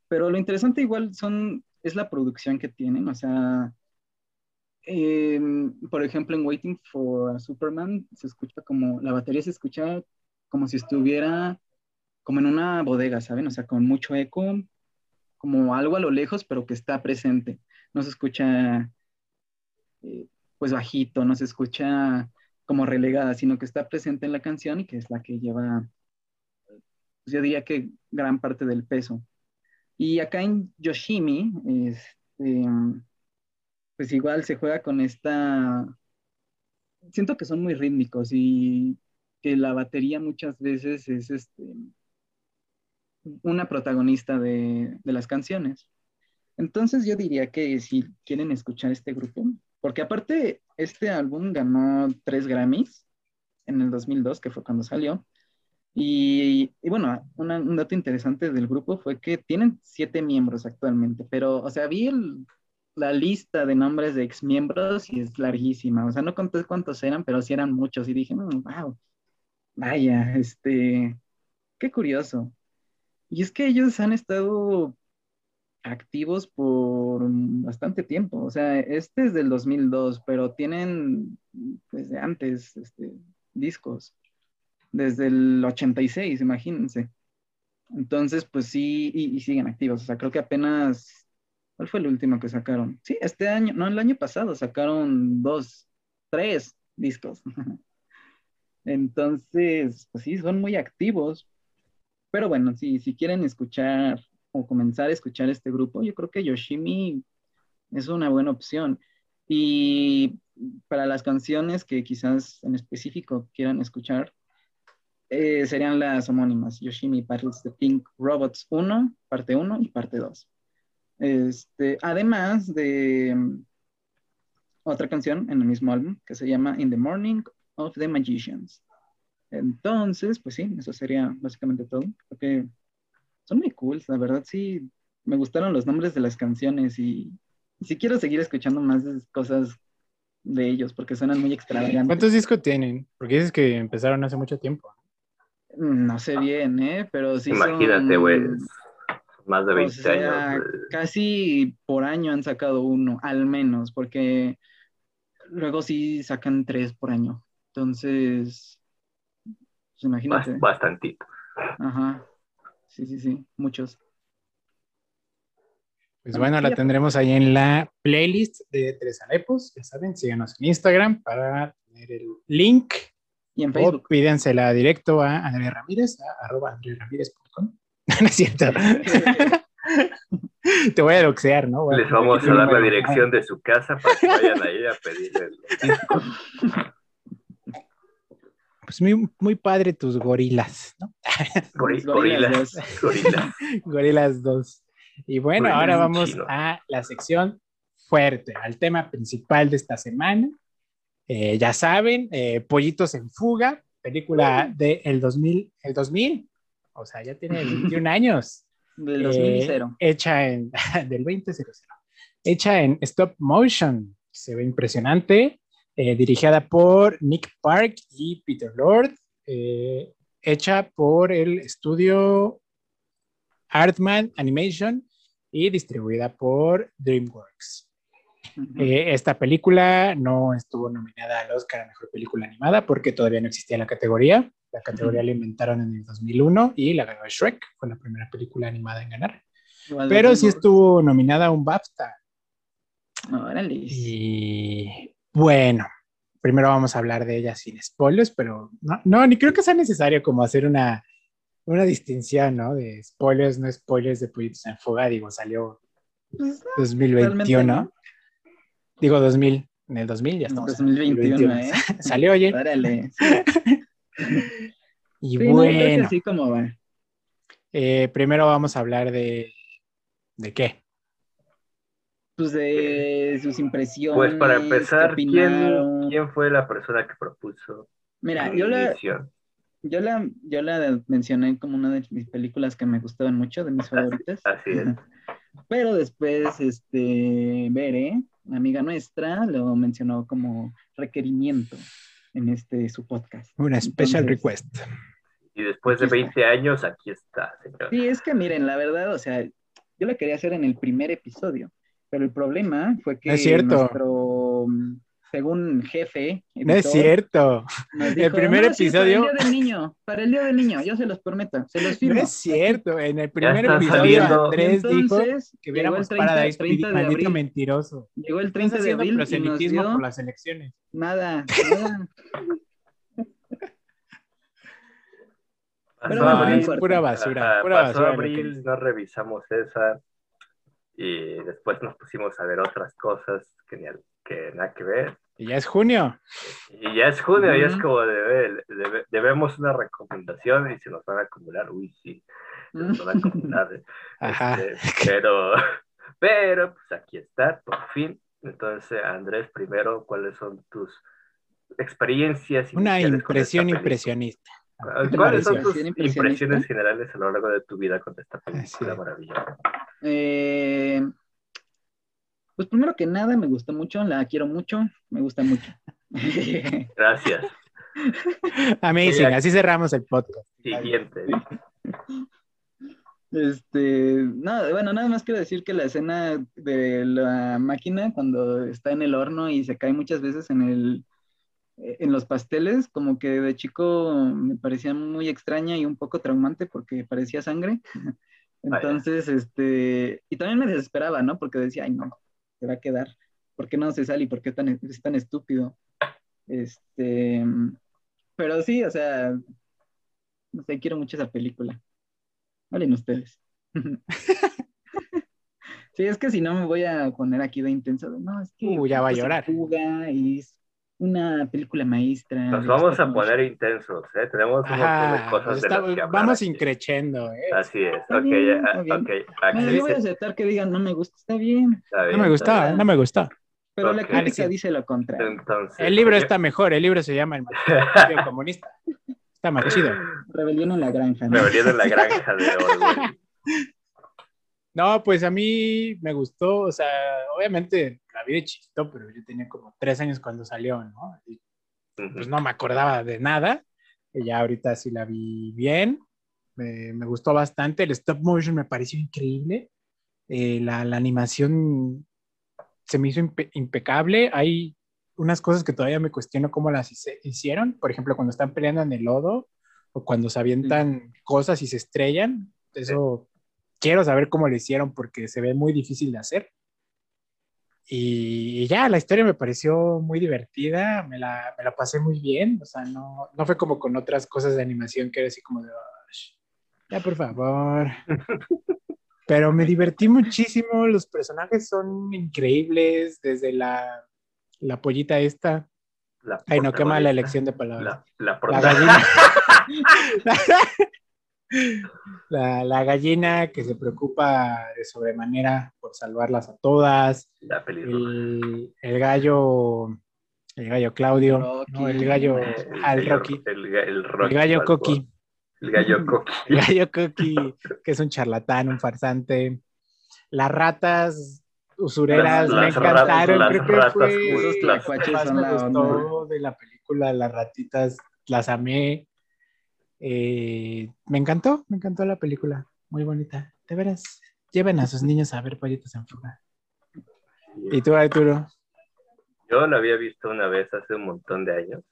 Pero lo interesante igual son, es la producción que tienen, o sea, em, por ejemplo, en Waiting for Superman se escucha como, la batería se escucha como si estuviera como en una bodega, ¿saben? O sea, con mucho eco, como algo a lo lejos, pero que está presente. No se escucha eh, pues bajito, no se escucha como relegada, sino que está presente en la canción y que es la que lleva, pues yo diría que gran parte del peso. Y acá en Yoshimi, este, pues igual se juega con esta... Siento que son muy rítmicos y que la batería muchas veces es este, una protagonista de, de las canciones. Entonces yo diría que si quieren escuchar este grupo, porque aparte este álbum ganó tres Grammys en el 2002, que fue cuando salió, y, bueno, un dato interesante del grupo fue que tienen siete miembros actualmente, pero, o sea, vi la lista de nombres de exmiembros y es larguísima. O sea, no conté cuántos eran, pero sí eran muchos. Y dije, wow, mm, vaya, este, qué curioso. Y es que ellos han estado activos por bastante tiempo. O sea, este es del 2002, pero tienen desde antes este, discos desde el 86, imagínense. Entonces, pues sí, y, siguen activos. O sea, creo que apenas, ¿cuál fue el último que sacaron? Sí, este año, no, el año pasado sacaron dos, tres discos. Entonces, pues sí, son muy activos. Pero bueno, sí, si quieren escuchar o comenzar a escuchar este grupo, yo creo que Yoshimi es una buena opción. Y para las canciones que quizás en específico quieran escuchar, eh, serían las homónimas, Yoshimi Battles the Pink Robots 1, parte 1 y parte 2. Este, además de mm, otra canción en el mismo álbum que se llama In the Morning of the Magicians. Entonces, pues sí, eso sería básicamente todo. Creo que son muy cool, la verdad sí, me gustaron los nombres de las canciones y, sí quiero seguir escuchando más cosas de ellos porque suenan muy extravagantes. ¿Cuántos discos tienen? Porque dices que empezaron hace mucho tiempo. No sé bien, ¿eh? Pero sí Imagínate, güey. Más de 20 años. Casi por año han sacado uno, al menos, porque luego sí sacan tres por año. Entonces, pues imagínate. Bastantito. Ajá. Sí, sí, sí, muchos. Pues bueno, la tendremos ahí en la playlist de Tres Alepos. Ya saben, síganos en Instagram para tener el link. Y en Facebook. O pídensela directo a Andrea Ramírez, a arroba andrearamírez.com. no es cierto. Te voy a doxear, ¿no? Les vamos a dar la dirección de su casa para que vayan ahí a pedirle. Pues muy, muy padre tus gorilas, ¿no? gorilas. Gorilas. Gorilas 2. Y bueno, ahora vamos a la sección fuerte, al tema principal de esta semana. Eh, ya saben, eh, Pollitos en Fuga, película del de 2000, el 2000, o sea, ya tiene 21 años. Del 2000. Eh, hecha en, del 2000. Hecha en stop motion, se ve impresionante, dirigida por Nick Park y Peter Lord, hecha por el estudio Artman Animation y distribuida por DreamWorks. Eh, esta película no estuvo nominada al Oscar a Mejor Película Animada porque todavía no existía la categoría. La categoría la inventaron en el 2001 y la ganó Shrek, fue la primera película animada en ganar. Pero sí estuvo nominada a un BAFTA. Órale. Y bueno, primero vamos a hablar de ella sin spoilers, pero no, no, ni creo que sea necesario como hacer una una distinción, ¿no? De spoilers, no spoilers de Pollitos en Fuga, digo, salió 2021. Pues, digo 2000, en el 2000 ya estamos. 2021, ¿eh? Salió oye. Órale. y bueno. así como va. Eh, primero vamos a hablar de. ¿De qué? Pues de sus impresiones. Pues para empezar, ¿quién, ¿quién, fue la persona que propuso? Mira, yo la, yo la, yo la mencioné como una de mis películas que me gustaban mucho, de mis favoritas. Así es. Pero después, este, Bere, amiga nuestra, lo mencionó como requerimiento en este su podcast. Una special request. Y después de 20 años, aquí está, señor. Sí, es que miren, la verdad, o sea, yo la quería hacer en el primer episodio, pero el problema fue que es cierto. nuestro según jefe. no es cierto. el primer episodio. para el día del niño, para el día del niño, yo se los prometo, se los firmo. No es cierto, en el primer episodio Andrés dijo que viéramos 30, Paradise 30 de abril. mentiroso. Llegó el 30 de abril. proselitismo dio... por las elecciones. Nada, nada. Pero pura basura, pura pasó basura. abril, no revisamos esa y después nos pusimos a ver otras cosas que, ni, que nada que ver. Y ya es junio. Y ya es junio, y es como debe, debemos una recomendación y se nos van a acumular. Uy, sí, se nos van a acumular. Ajá. Este, pero, pero, pues aquí está, por fin. Entonces, Andrés, primero, ¿cuáles son tus experiencias? Una impresión impresionista. ¿Cuáles son tus impresiones generales a lo largo de tu vida con esta película maravillosa? Eh, pues primero que nada, me gustó mucho, la quiero mucho, me gusta mucho. Gracias. Amazing, así cerramos el podcast. Siguiente. Este, no, bueno, nada más quiero decir que la escena de la máquina cuando está en el horno y se cae muchas veces en el en los pasteles, como que de chico me parecía muy extraña y un poco traumante porque parecía sangre. Entonces, este, y también me desesperaba, ¿no? Porque decía, ay, no, va a quedar? ¿Por qué no se sale y por qué tan, es tan estúpido? Este, pero sí, o sea, no sé, quiero mucho esa película. Hablen ustedes. sí, es que si no me voy a poner aquí de intenso. No, es que. Uh, ya va a llorar. Fuga y una película maestra. Nos vamos a poner intensos, ¿eh? Tenemos un montón de cosas de las que hablar Vamos increchendo, ¿eh? Así es, ok, bien, okay. No, yo voy a aceptar que digan, no me gusta, está bien. no me gusta, no me gusta. Pero la crítica dice lo contrario. Entonces, el libro está mejor, el libro se llama El Manifiesto Comunista. Está más chido. Rebelión en la granja. ¿no? Rebelión en la granja de Orwell. No, pues a mí me gustó, o sea, obviamente la vi de chiquito, pero yo tenía como tres años cuando salió, ¿no? Y, pues no me acordaba de nada. Y ya ahorita sí la vi bien, me, me gustó bastante. El stop motion me pareció increíble. Eh, la, la, animación se me hizo impecable. Hay unas cosas que todavía me cuestiono cómo las hicieron. Por ejemplo, cuando están peleando en el lodo o cuando se avientan cosas y se estrellan. Eso quiero saber cómo lo hicieron porque se ve muy difícil de hacer. Y, ya, la historia me pareció muy divertida, me la, me la, pasé muy bien, o sea, no, no fue como con otras cosas de animación que era así como de, ya por favor. Pero me divertí muchísimo, los personajes son increíbles, desde la, la pollita esta. Ay, no, qué mala elección de palabras. La, la, gallina. la, gallina que se preocupa de sobremanera por salvarlas a todas. el, el, gallo, el gallo Claudio, no, el gallo al Rocky. El, el, gallo Coqui. El gallo Coqui. El gallo Coqui, que es un charlatán, un farsante. Las ratas usureras me encantaron. Las, Creo que fue más me gustó de la película, las ratitas, las amé. Eh, me encantó, me encantó la película. Muy bonita. De veras, lleven a sus niños a ver pollitos en fuga. ¿Y tú, Arturo? Yo lo había visto una vez hace un montón de años.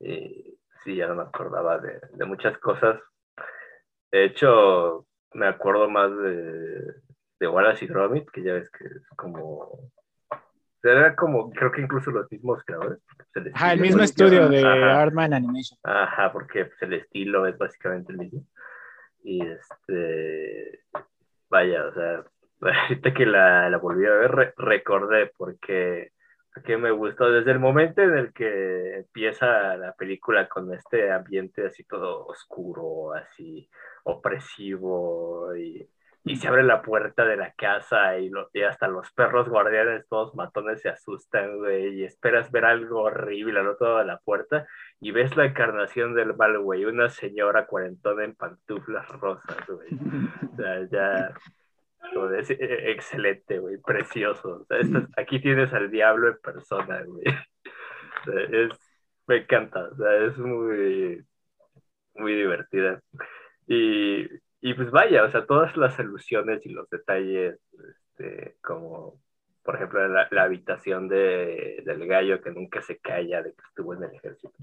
Y sí, ya no me acordaba de, de muchas cosas. De hecho, me acuerdo más de, de Wallace y Gromit, que ya ves que es como era como, creo que incluso los mismos creadores. El Ajá, el mismo estudio de Artman Animation. Ajá, porque pues, el estilo es básicamente el mismo. Y este, vaya, o sea, ahorita que la, la volví a ver, recordé porque, porque me gustó desde el momento en el que empieza la película con este ambiente así todo oscuro, así opresivo y y se abre la puerta de la casa y, lo, y, hasta los perros guardianes, todos matones, se asustan, güey, y esperas ver algo horrible al otro lado de la puerta y ves la encarnación del mal, güey, una señora cuarentona en pantuflas rosas, güey. O sea, ya... Es eh, excelente, güey, precioso. Aquí tienes al diablo en persona, güey. Me encanta, o sea, es muy, muy divertida. Y y pues vaya, o sea, todas las alusiones y los detalles, este, como por ejemplo la, habitación de, del gallo que nunca se calla de que estuvo en el ejército.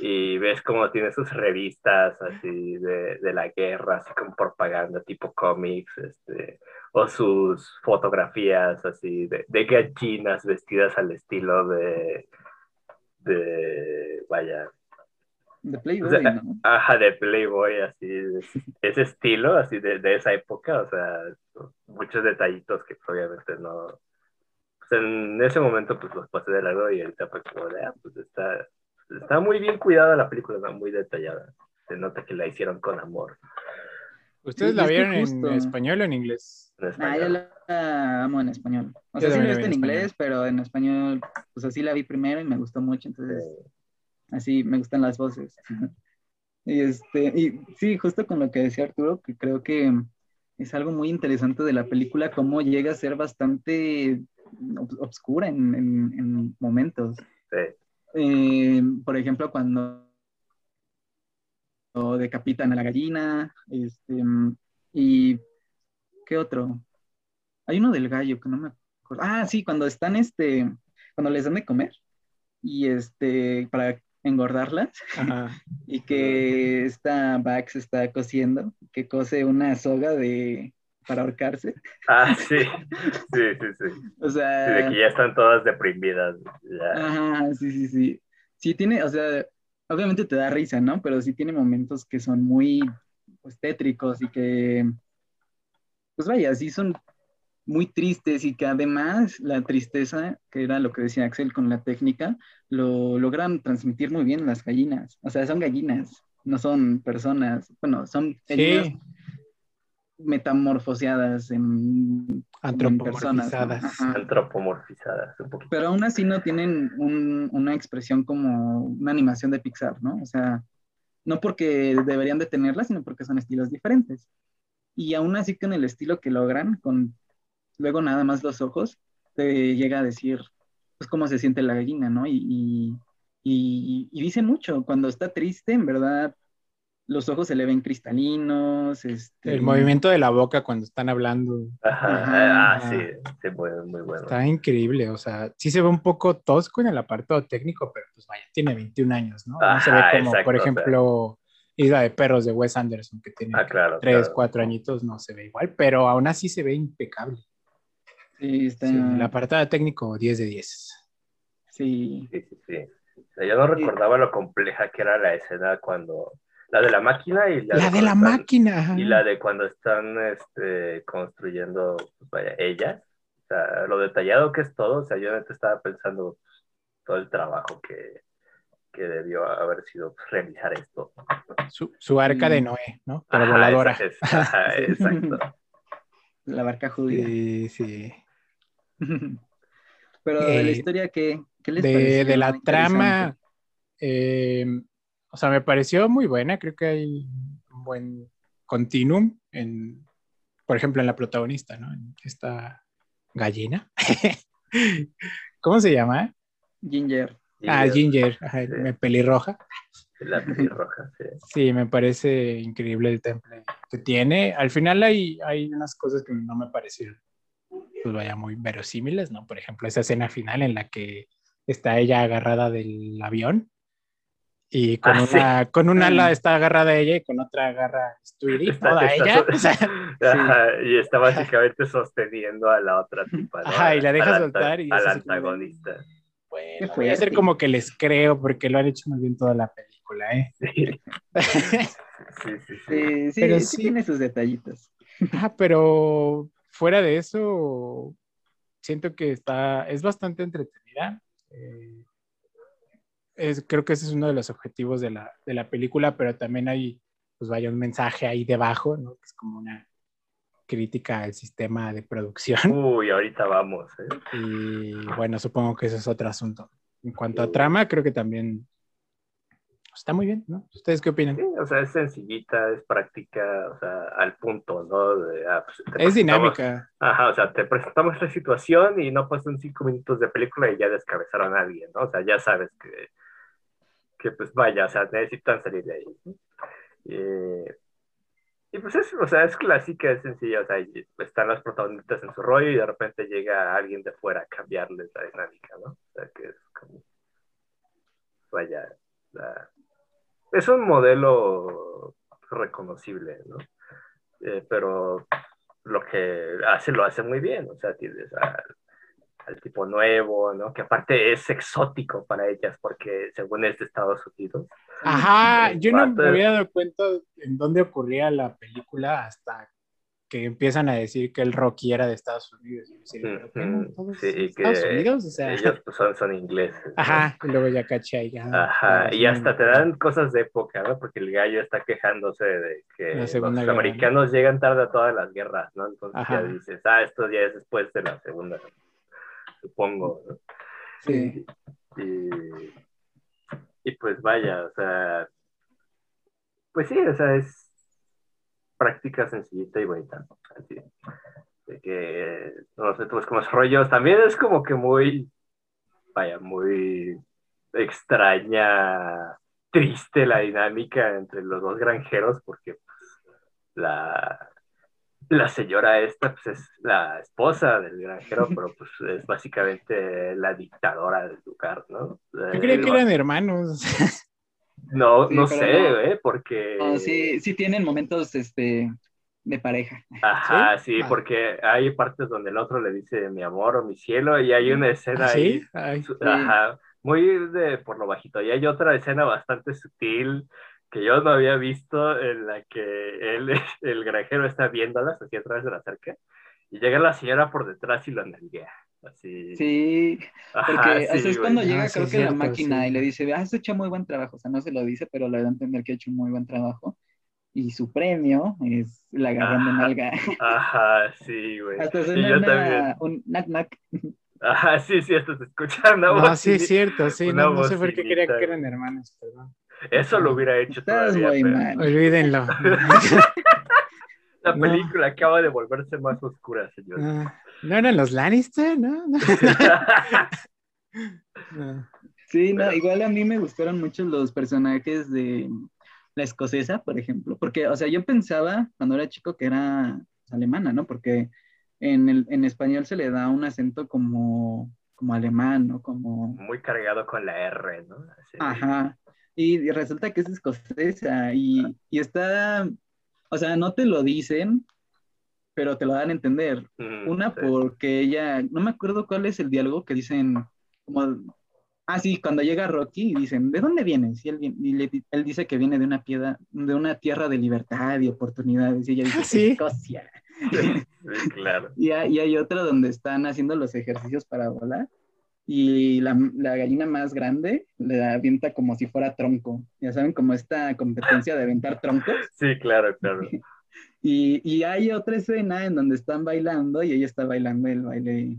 Y ves cómo tiene sus revistas así de, de la guerra, así como propaganda tipo cómics, este, o sus fotografías así de, de gallinas vestidas al estilo de, de, vaya, de Playboy, ¿no? Ajá, de Playboy, así, ese estilo, así de, de, esa época, o sea, muchos detallitos que obviamente no, pues en ese momento pues los pasé de largo y ahorita pues como de, ah, pues está, está muy bien cuidada la película, muy detallada, se nota que la hicieron con amor. ¿Ustedes la vieron en español o en inglés? Ah, yo la amo en español. O sea, sí la he visto en inglés, pero en español, pues así la vi primero y me gustó mucho, entonces así me gustan las voces. y, este, y sí, justo con lo que decía Arturo, que creo que es algo muy interesante de la película, cómo llega a ser bastante obscura en, en, momentos. Eh, por ejemplo, cuando decapitan a la gallina, este, y ¿qué otro? Hay uno del gallo que no me acuerdo. Ah, sí, cuando están, este, cuando les dan de comer y este, para engordarlas y que esta Bax está cosiendo, que cose una soga de para ahorcarse. Ah, sí, sí, sí, sí. O sea... de que ya están todas deprimidas. Ajá, sí, sí, sí. Sí tiene, o sea, obviamente te da risa, ¿no? Pero sí tiene momentos que son muy pues, tétricos y que, pues vaya, sí son muy tristes y que además la tristeza, que era lo que decía Axel con la técnica, lo logran transmitir muy bien las gallinas. O sea, son gallinas, no son personas. Bueno, son gallinas metamorfoseadas en, antropomorfizadas. personas. Antropomorfizadas, un poquito. Pero aún así no tienen una expresión como una animación de Pixar, ¿no? O sea, no porque deberían de tenerla, sino porque son estilos diferentes. y aún así con el estilo que logran, con luego nada más los ojos, te llega a decir, pues, cómo se siente la gallina, ¿no? Y, y, dice mucho, cuando está triste, en verdad, los ojos se le ven cristalinos. Este... El movimiento de la boca cuando están hablando. Ajá, ah, sí, sí, muy, muy bueno. Está increíble, o sea, sí se ve un poco tosco en el apartado técnico, pero pues vaya, tiene 21 años, ¿no? no se ve como, por ejemplo, Isla de Perros de Wes Anderson, que tiene ah, 3, 4 añitos, no se ve igual, pero aún así se ve impecable. Sí, está... el apartado técnico 10 de 10. Sí. Sí, sí, sí. yo no recordaba lo compleja que era la escena cuando la de la máquina y la, de, la máquina. Y la de cuando están este, construyendo pues, vaya, ellas. O sea, lo detallado que es todo. O sea, yo estaba pensando todo el trabajo que, que debió haber sido pues, realizar esto. Su, su arca de Noé, ¿no? Pero voladora. exacto. La barca judía. Sí, sí. Pero de la eh, historia, ¿qué, qué les de, De la trama, eh, o sea, me pareció muy buena. Creo que hay un buen continuum en, por ejemplo, en la protagonista, ¿no? En esta gallina. ¿Cómo se llama? Ginger. Ah, Ginger, me pelirroja. La pelirroja, sí. Sí, me parece increíble el temple que tiene. Al final hay, hay unas cosas que no me parecieron, pues vaya, muy verosímiles, ¿no? Por ejemplo, esa escena final en la que está ella agarrada del avión y con, ah, una, con un ala está agarrada ella y con otra agarra Stewie, toda ella. Y está básicamente sosteniendo a la otra tipa. Ajá, y la deja soltar. Y al antagonista. Bueno, voy a hacer como que les creo porque lo han hecho muy bien toda la película, ¿eh? Sí, sí, sí. sí, pero sí, tiene sus detallitos. Ah, pero fuera de eso, siento que está, es bastante entretenida. Eh, creo que ese es uno de los objetivos de la, de la película, pero también hay, pues vaya, un mensaje ahí debajo, ¿no? Que es como una crítica al sistema de producción. Uy, ahorita vamos. ¿eh? Y bueno, supongo que ese es otro asunto. En cuanto a trama, creo que también está muy bien, ¿no? ¿Ustedes qué opinan? Sí, o sea, es sencillita, es práctica, o sea, al punto, ¿no? Ah, pues, es dinámica. Ajá, o sea, te presentamos esta situación y no pasan cinco minutos de película y ya descabezaron a alguien, ¿no? O sea, ya sabes que que pues vaya, o sea, necesitan salir de ahí. Eh, y pues es, o sea, es clásica, es sencilla, o sea, están las protagonistas en su rollo y de repente llega alguien de fuera a cambiarles la dinámica, ¿no? O sea, que es como, vaya, es un modelo reconocible, ¿no? Eh, pero lo que hace lo hace muy bien, o sea, tienes a al tipo nuevo, ¿no? Que aparte es exótico para ellas porque según es de Estados Unidos. Ajá, yo no me había dado cuenta en dónde ocurría la película hasta que empiezan a decir que el Rocky era de Estados Unidos. sí, que Estados Unidos, o sea. Ellos pues, son, ingleses. Ajá, y luego ya caché ya. Ajá, y hasta te dan cosas de época, ¿no? Porque el gallo está quejándose de que los americanos llegan tarde a todas las guerras, ¿no? Entonces ya dices, ah, esto ya es después de la Segunda supongo. Sí. Y, pues vaya, o sea, pues sí, o sea, es práctica sencillita y bonita. Así, de que, no sé, pues como rollos, también es como que muy, vaya, muy extraña, triste la dinámica entre los dos granjeros, porque pues, la, la señora esta pues es la esposa del granjero, pero pues es básicamente la dictadora del lugar, ¿no? Yo creía que eran hermanos. No, no sé, ¿eh? Porque... sí, sí tienen momentos, este, de pareja. Ajá, sí, porque hay partes donde el otro le dice mi amor o mi cielo y hay una escena ¿Ah, ahí, ajá, muy de por lo bajito. Y hay otra escena bastante sutil que yo no había visto en la que él, el granjero está viéndolas así a través de la cerca y llega la señora por detrás y lo nalguea. Así. Sí, porque así es cuando llega, ah, creo que la máquina y le dice, has hecho muy buen trabajo. O sea, no se lo dice, pero le da a entender que ha hecho muy buen trabajo. Y su premio es la agarrón de nalga. Ajá, sí, güey. Hasta suena un knack knack. Ajá, sí, sí, hasta se escucha una voz. Ah, sí, es cierto, sí, no, no, sé por qué creía que eran hermanos, perdón. Eso lo hubiera hecho todavía. Olvídenlo. La película acaba de volverse más oscura, señor. No, eran los Lannister, ¿no? Sí, no, igual a mí me gustaron mucho los personajes de la escocesa, por ejemplo, porque, o sea, yo pensaba cuando era chico que era alemana, ¿no? Porque en, el, en español se le da un acento como, como alemán, ¿no? Como... Muy cargado con la R, ¿no? Ajá. Y, resulta que es escocesa y, y, está, o sea, no te lo dicen, pero te lo dan a entender. Una porque ella, no me acuerdo cuál es el diálogo que dicen, como, ah, sí, cuando llega Rocky dicen, ¿de dónde vienes? Y él, y él dice que viene de una, piedra, de una tierra de libertad y oportunidades. Y ella dice, ¿Sí? Escocia. claro. y, hay, y hay otro donde están haciendo los ejercicios para volar y la, la, gallina más grande le avienta como si fuera tronco. Ya saben, como esta competencia de aventar troncos. Sí, claro, claro. y, y, hay otra escena en donde están bailando y ella está bailando el baile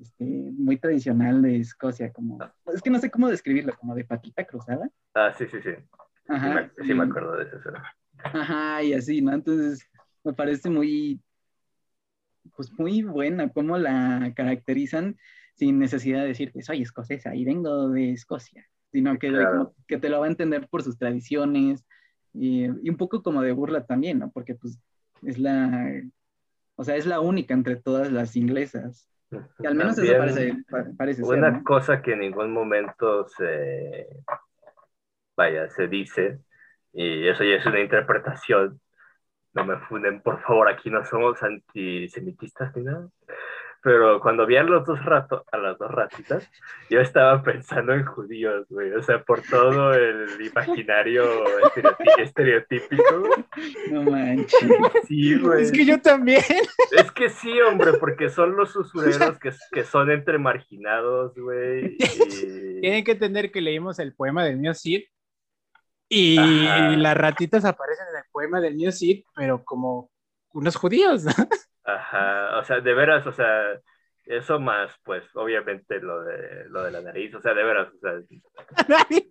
este, muy tradicional de Escocia, como, es que no sé cómo describirlo, como de patita cruzada. Ah, sí, sí, sí. Ajá, sí, me, acuerdo de eso. Ajá, y así, ¿no? Entonces, me parece muy, pues muy buena cómo la caracterizan sin necesidad de decir que soy escocesa y vengo de Escocia, sino que, que te lo va a entender por sus tradiciones y, un poco como de burla también, ¿no? Porque pues es la, o sea, es la única entre todas las inglesas. Y al menos eso parece, parece una cosa que en ningún momento se, vaya, se dice, y eso ya es una interpretación, no me funden, por favor, aquí no somos antisemitistas ni nada pero cuando vi a los dos ratos, a las dos ratitas, yo estaba pensando en judíos, güey, o sea, por todo el imaginario estereotípico. No manches. Sí, güey. Es que yo también. Es que sí, hombre, porque son los usureros que, que son entre marginados, güey. Tienen que entender que leímos el poema del mío Cid y las ratitas aparecen en el poema del mío Cid, pero como unos judíos, ¿no? Ajá, o sea, de veras, o sea, eso más, pues, obviamente lo de, lo de la nariz, o sea, de veras, o sea,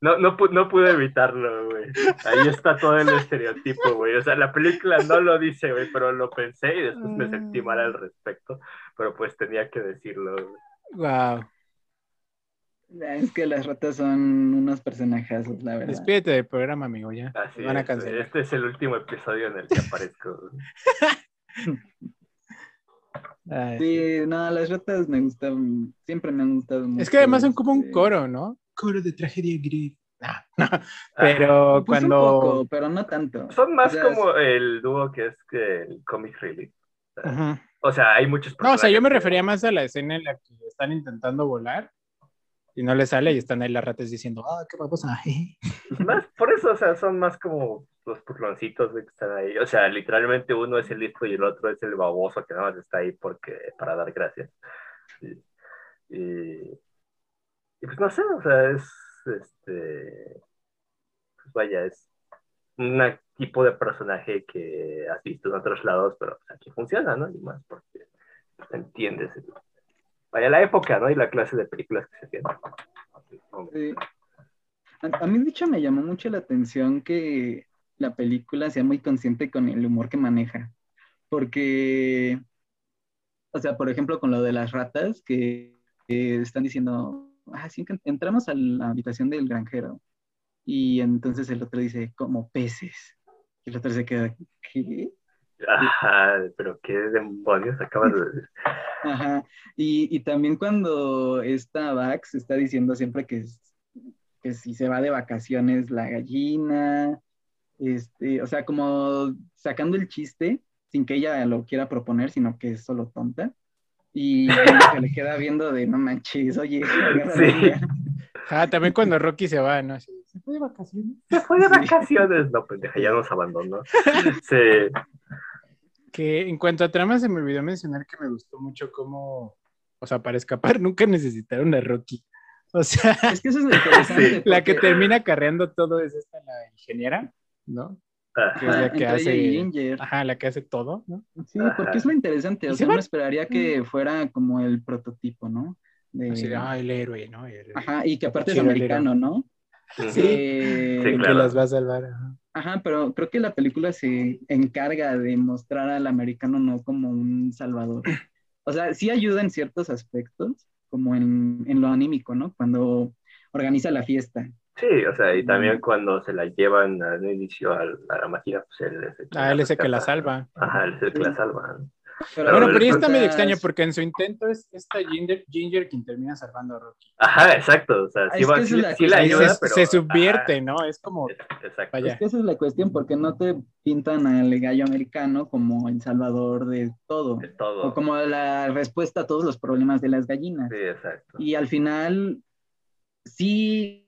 no, no, no pude evitarlo, güey. Ahí está todo el estereotipo, güey. O sea, la película no lo dice, güey, pero lo pensé y después me sentí mal al respecto, pero pues tenía que decirlo. Wow. Es que las ratas son unos personajes, la verdad. Despídete del programa, amigo, ya. Así Van a cancelar. Este es el último episodio en el que aparezco. sí, no, las ratas me gustan, siempre me han gustado mucho. Es que además son como un este, coro, ¿no? Coro de tragedia gris. pero pues cuando. pero no tanto. Son más como el dúo que es que el comic relief. O sea, hay muchos. No, o sea, yo me refería más a la escena en la que están intentando volar y no le sale y están ahí las ratas diciendo, ah, qué babosa. Más, por eso, o sea, son más como los purloncitos que están ahí. O sea, literalmente uno es el listo y el otro es el baboso que nada más está ahí porque, para dar gracias. Y, pues no sé, o sea, es este, pues vaya, es un tipo de personaje que has visto en otros lados, pero aquí funciona, ¿no? Y más porque entiendes vaya la época, ¿no? Y la clase de películas que se tienen. A, mí, de hecho, me llamó mucho la atención que la película sea muy consciente con el humor que maneja. Porque, o sea, por ejemplo, con lo de las ratas, que, están diciendo, ah, sí, entramos a la habitación del granjero. Y entonces el otro dice, como peces. Y el otro se queda, ¿qué? Ajá, pero qué demonios acabas de decir. Ajá, y, y también cuando esta Vax está diciendo siempre que, que si se va de vacaciones la gallina, este, o sea, como sacando el chiste sin que ella lo quiera proponer, sino que es solo tonta. Y se le queda viendo de no manches, oye. Sí. Ah, también cuando Rocky se va, ¿no? ¿Se fue de vacaciones? Se fue de vacaciones. No, pendeja, ya nos abandonó. Sí. Que en cuanto a trama, se me olvidó mencionar que me gustó mucho cómo, o sea, para escapar nunca necesitaron a Rocky. O sea, es que eso es lo interesante. La que termina carreando todo es esta, la ingeniera, ¿no? que es la que hace. Ajá, la que hace todo, ¿no? Sí, porque es lo interesante. O sea, uno esperaría que fuera como el prototipo, ¿no? De... ah, el héroe, ¿no? Ajá, y que aparte es americano, ¿no? Sí, que las va a salvar. Ajá, pero creo que la película se encarga de mostrar al americano no como un salvador. O sea, sí ayuda en ciertos aspectos, como en, en lo anímico, ¿no? Cuando organiza la fiesta. Sí, o sea, y también cuando se la llevan al inicio a, la máquina, pues él es el que, ah, él es el que la salva. Ajá, él es el que la salva. Pero bueno, pero ahí está medio extraño porque en su intento es esta Ginger, Ginger quien termina salvando a Rocky. Ajá, exacto. O sea, sí, va, sí, la, la ayuda, se, pero, se subvierte, ¿no? Es como. Exacto. Es que esa es la cuestión, porque no te pintan al gallo americano como el salvador de todo. De todo. O como la respuesta a todos los problemas de las gallinas. Sí, exacto. Y al final, sí,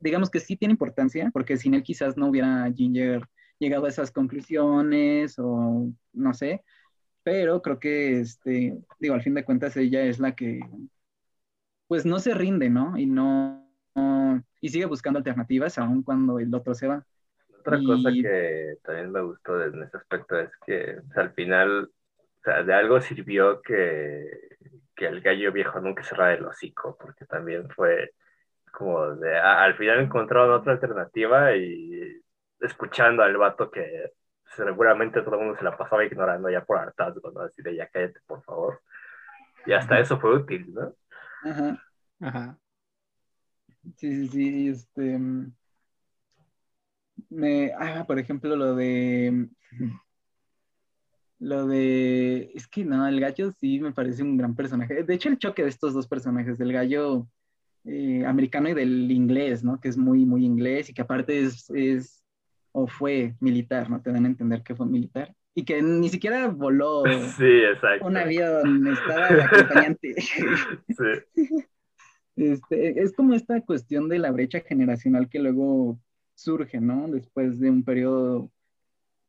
digamos que sí tiene importancia, porque sin él quizás no hubiera Ginger llegado a esas conclusiones o no sé pero creo que, este, digo, al fin de cuentas ella es la que, pues no se rinde, ¿no? Y no, y sigue buscando alternativas aun cuando el otro se va. Otra cosa que también me gustó en ese aspecto es que al final, o sea, de algo sirvió que, que el gallo viejo nunca cerrara el hocico, porque también fue como de, al final encontraron otra alternativa y escuchando al vato que seguramente todo el mundo se la pasaba ignorando ya por hartazgo, ¿no? Así de ya cállate, por favor. Y hasta eso fue útil, ¿no? Ajá. Ajá. Sí, sí, sí, este... Me, ah, por ejemplo, lo de... Lo de... Es que no, el gallo sí me parece un gran personaje. De hecho, el choque de estos dos personajes, del gallo eh, americano y del inglés, ¿no? Que es muy, muy inglés y que aparte es, es o fue militar, ¿no? Te dan a entender que fue militar. Y que ni siquiera voló sí, exacto. un avión, estaba el acompañante. sí. Este, es como esta cuestión de la brecha generacional que luego surge, ¿no? Después de un periodo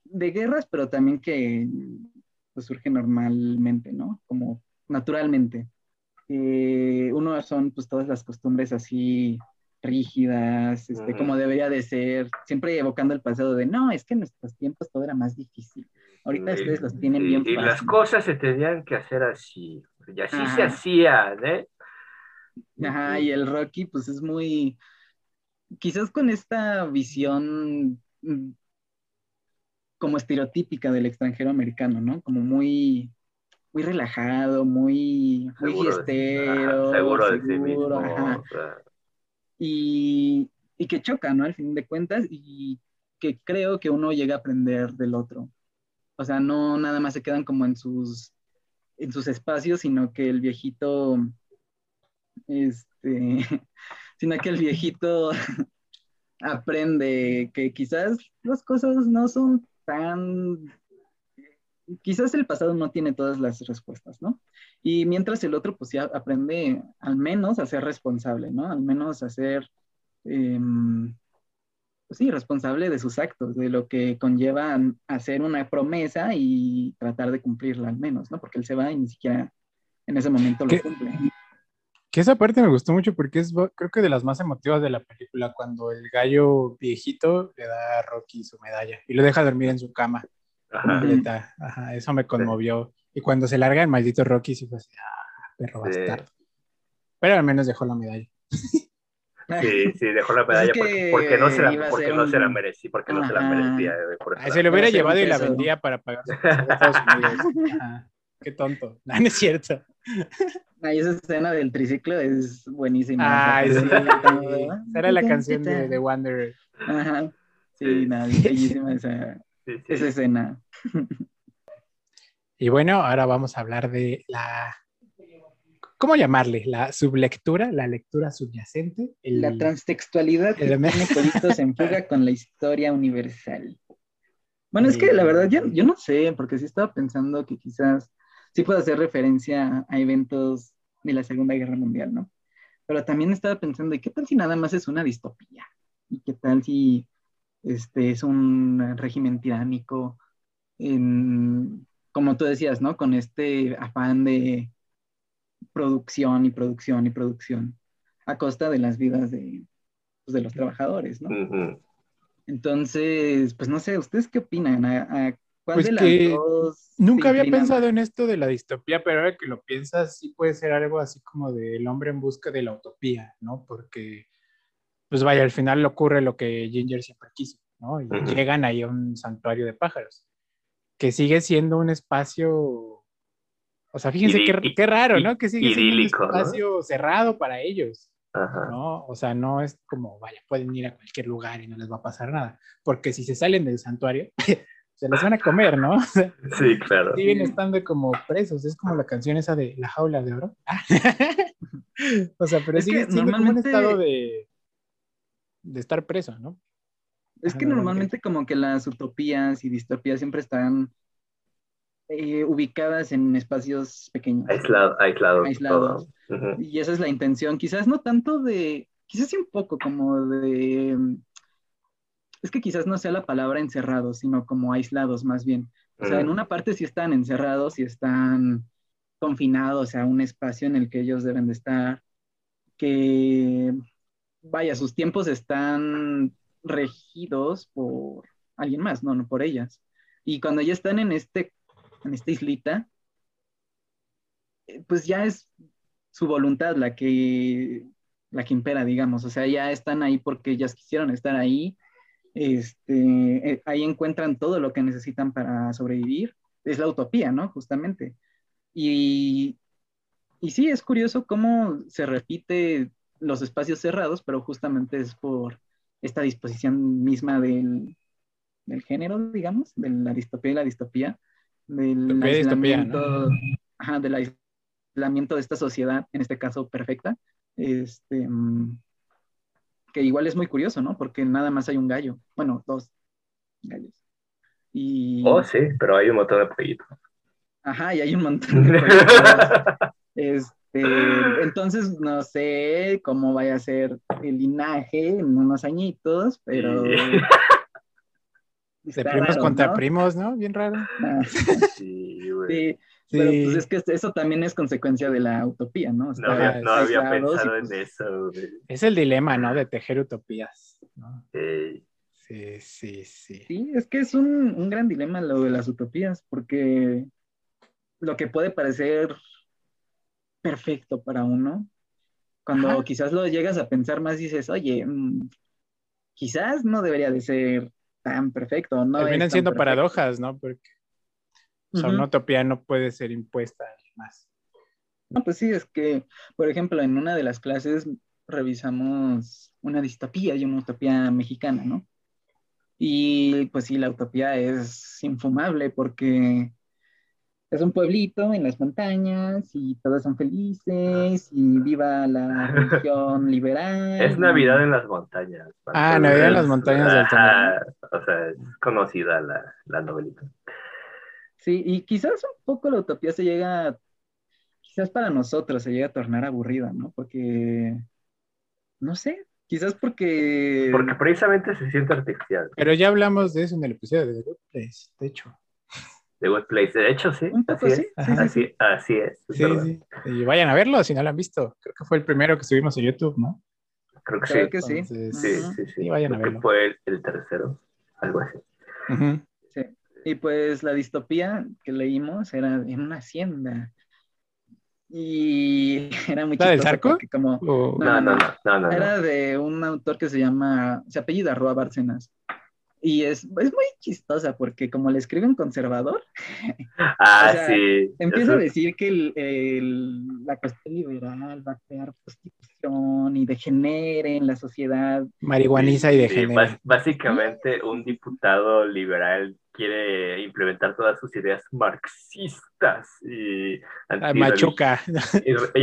de guerras, pero también que pues, surge normalmente, ¿no? Como naturalmente. Eh, uno son pues todas las costumbres así rígidas, este, como debería de ser, siempre evocando el pasado de, no, es que en nuestros tiempos todo era más difícil. Ahorita ustedes los tienen bien Y las cosas se tenían que hacer así, y así se hacían, ¿eh? Ajá, y el Rocky, pues es muy, quizás con esta visión mm, como estereotípica del extranjero americano, ¿no? Como muy, muy relajado, muy, muy seguro, seguro, de sí mismo. Ajá y, que choca, ¿no? Al fin de cuentas, y que creo que uno llega a aprender del otro. O sea, no nada más se quedan como en sus, en sus espacios, sino que el viejito, este, sino que el viejito aprende que quizás las cosas no son tan, quizás el pasado no tiene todas las respuestas, ¿no? Y mientras el otro, pues ya aprende al menos a ser responsable, ¿no? Al menos a ser, em, pues sí, responsable de sus actos, de lo que conlleva hacer una promesa y tratar de cumplirla al menos, ¿no? Porque él se va y ni siquiera en ese momento lo cumple. Que esa parte me gustó mucho porque es, creo que de las más emotivas de la película, cuando el gallo viejito le da a Rocky su medalla y lo deja dormir en su cama. Ajá. Ajá, eso me conmovió. Y cuando se larga el maldito Rocky, sí fue así, ah, perro bastardo. Pero al menos dejó la medalla. Sí, sí, dejó la medalla porque, no se la, porque no se la merecía, porque no se la merecía. se lo hubiera llevado y la vendía para pagar Estados Unidos. Qué tonto. No, no es cierto. Ay, esa escena del triciclo es buenísima. Ay, sí. Era la canción de, de Wanderer. Ajá. Sí, nada, bellísima esa, esa escena. Y bueno, ahora vamos a hablar de la, ¿cómo llamarle? La sublectura, la lectura subyacente. la transtextualidad que tiene en fuga con la historia universal. Bueno, es que la verdad yo, yo no sé, porque sí estaba pensando que quizás sí puedo hacer referencia a eventos de la Segunda Guerra Mundial, ¿no? Pero también estaba pensando, ¿y qué tal si nada más es una distopía? ¿Y qué tal si este es un régimen tiránico en, como tú decías, ¿no? Con este afán de producción y producción y producción a costa de las vidas de, pues, de los trabajadores, ¿no? Entonces, pues no sé, ¿ustedes qué opinan? ¿A, cuál pues de las dos nunca había pensado en esto de la distopía, pero ahora que lo piensas, sí puede ser algo así como del hombre en busca de la utopía, ¿no? Porque, pues vaya, al final ocurre lo que Ginger siempre quiso, ¿no? Y llegan ahí a un santuario de pájaros, que sigue siendo un espacio, o sea, fíjense qué, raro, ¿no? Que sigue siendo un espacio cerrado para ellos. ¿no? O sea, no es como, vaya, pueden ir a cualquier lugar y no les va a pasar nada, porque si se salen del santuario, se las van a comer, ¿no? sí, claro. Siguen estando como presos, es como la canción esa de La jaula de oro. o sea, pero es sigue normalmente... como un estado de, de estar preso, ¿no? Es que normalmente como que las utopías y distopías siempre están eh, ubicadas en espacios pequeños. Aislado, aislados. Aislados. Y esa es la intención. Quizás no tanto de, quizás sí un poco como de es que quizás no sea la palabra encerrados, sino como aislados más bien. O sea, en una parte sí están encerrados y están confinados a un espacio en el que ellos deben de estar, que, vaya, sus tiempos están regidos por alguien más, no, no por ellas. Y cuando ya están en, este, en esta islita, eh, pues ya es su voluntad la que, la que impera, digamos. O sea, ya están ahí porque ellas quisieron estar ahí este, eh, ahí encuentran todo lo que necesitan para sobrevivir. Es la utopía, ¿no? Justamente. Y, y sí, es curioso cómo se repite los espacios cerrados, pero justamente es por esta disposición misma del, del género, digamos, de la distopía y la distopía, del aislamiento, del aislamiento de esta sociedad, en este caso perfecta, este, mm, que igual es muy curioso, ¿no? Porque nada más hay un gallo, bueno, dos gallos. Y... Oh, sí, pero hay un montón de pollitos. Ajá, y hay un montón de pollitos. este, entonces, no sé cómo vaya a ser el linaje en unos añitos, pero... De primos contra primos, ¿no? Bien raro. Ah. Sí, güey. Sí. Pero pues es que eso también es consecuencia de la utopía, ¿no? no, había, pensado en pues eso. Es el dilema, ¿no? De tejer utopías. ¿no? Sí. sí, sí, sí. es que es un, un, gran dilema lo de las utopías, porque lo que puede parecer perfecto para uno, cuando quizás lo llegas a pensar más, dices, oye, mm, quizás no debería de ser tan perfecto. No Terminan siendo paradojas, ¿no? Porque o sea, una utopía no puede ser impuesta más. No, pues sí, es que, por ejemplo, en una de las clases revisamos una distopía y una utopía mexicana, ¿no? Y pues sí, la utopía es infumable porque es un pueblito en las montañas y todos son felices y viva la religión liberal. Es Navidad en las montañas. Ah, Navidad en las montañas del O sea, es conocida la, la novelita. Sí, y quizás un poco la utopía se llega, quizás para nosotros se llega a tornar aburrida, ¿no? Porque, no sé, quizás porque... Porque precisamente se siente artificial. Pero ya hablamos de eso en el episodio de The Good Place, de hecho. The Good Place, de hecho, sí. así, Es. así, así, es. Sí, sí. Y vayan a verlo si no lo han visto. Creo que fue el primero que subimos en YouTube, ¿no? Creo que Creo sí. que sí. sí, sí, sí. Y vayan a verlo. Que fue el, tercero, algo así. Y pues la distopía que leímos era en una hacienda. Y era muy ¿La del Zarco? Como, no, no, no, Era de un autor que se llama, se apellida Roa Bárcenas. Y es, es muy chistosa porque como le escriben conservador, ah, sí. empieza a decir que el, la cuestión liberal va a crear prostitución y degenere en la sociedad. Marihuaniza y degenera. básicamente un diputado liberal quiere implementar todas sus ideas marxistas y, y,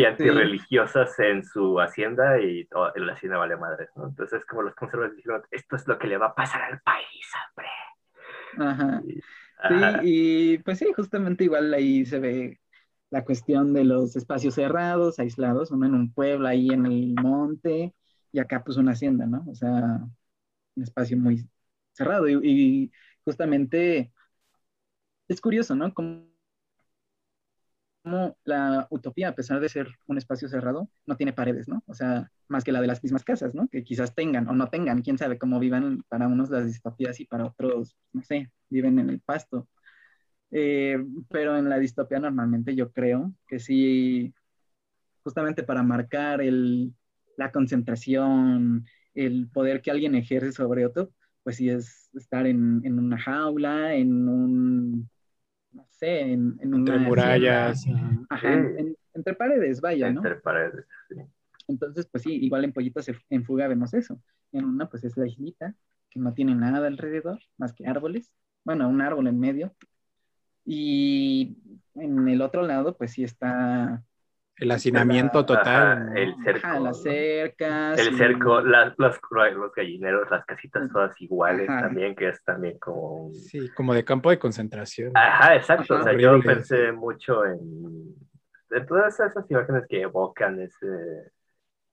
antirreligiosas en su hacienda y toda, la hacienda vale madre, ¿no? Entonces, como los conservadores dijeron, esto es lo que le va a pasar al país, hombre. Ajá. Sí, y pues sí, justamente igual ahí se ve la cuestión de los espacios cerrados, aislados, uno en un pueblo ahí en el monte y acá pues una hacienda, ¿no? O sea, un espacio muy cerrado y justamente es curioso, ¿no? Como, la utopía, a pesar de ser un espacio cerrado, no tiene paredes, ¿no? O sea, más que la de las mismas casas, ¿no? Que quizás tengan o no tengan, quién sabe cómo vivan para unos las distopías y para otros, no sé, viven en el pasto. Eh, pero en la distopía normalmente yo creo que sí, justamente para marcar el, la concentración, el poder que alguien ejerce sobre otro, pues sí es estar en, una jaula, en un, no sé, en, en Entre murallas. Ajá, entre paredes, vaya, ¿no? Entre paredes, sí. Entonces, pues sí, igual en Pollitos en Fuga vemos eso. En una, pues es la islita, que no tiene nada alrededor, más que árboles. Bueno, un árbol en medio. Y en el otro lado, pues sí está el hacinamiento total. el cerco. las cercas. El cerco, las, los, los, gallineros, las casitas todas iguales también, que es también como... Sí, como de campo de concentración. Ajá, exacto. O sea, yo pensé mucho en, en, todas esas imágenes que evocan ese,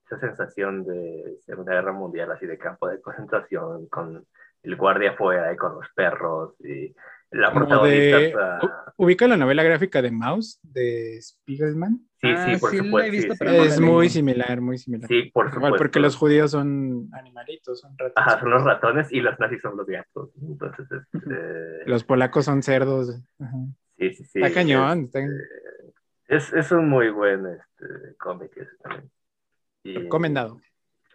esa sensación de Segunda Guerra Mundial, así de campo de concentración, con el guardia afuera y con los perros y la protagonista. ¿Ubica la novela gráfica de Mouse de Spiegelman? Sí, sí, ah, por supuesto. es muy similar, muy similar. Sí, por supuesto. Igual porque los judíos son animalitos, son ratones. Ajá, son los ratones y los nazis son los gatos. Entonces, este... Los polacos son cerdos. Sí, sí, sí. Está cañón. Es, es, un muy buen este, cómic ese también. recomendado.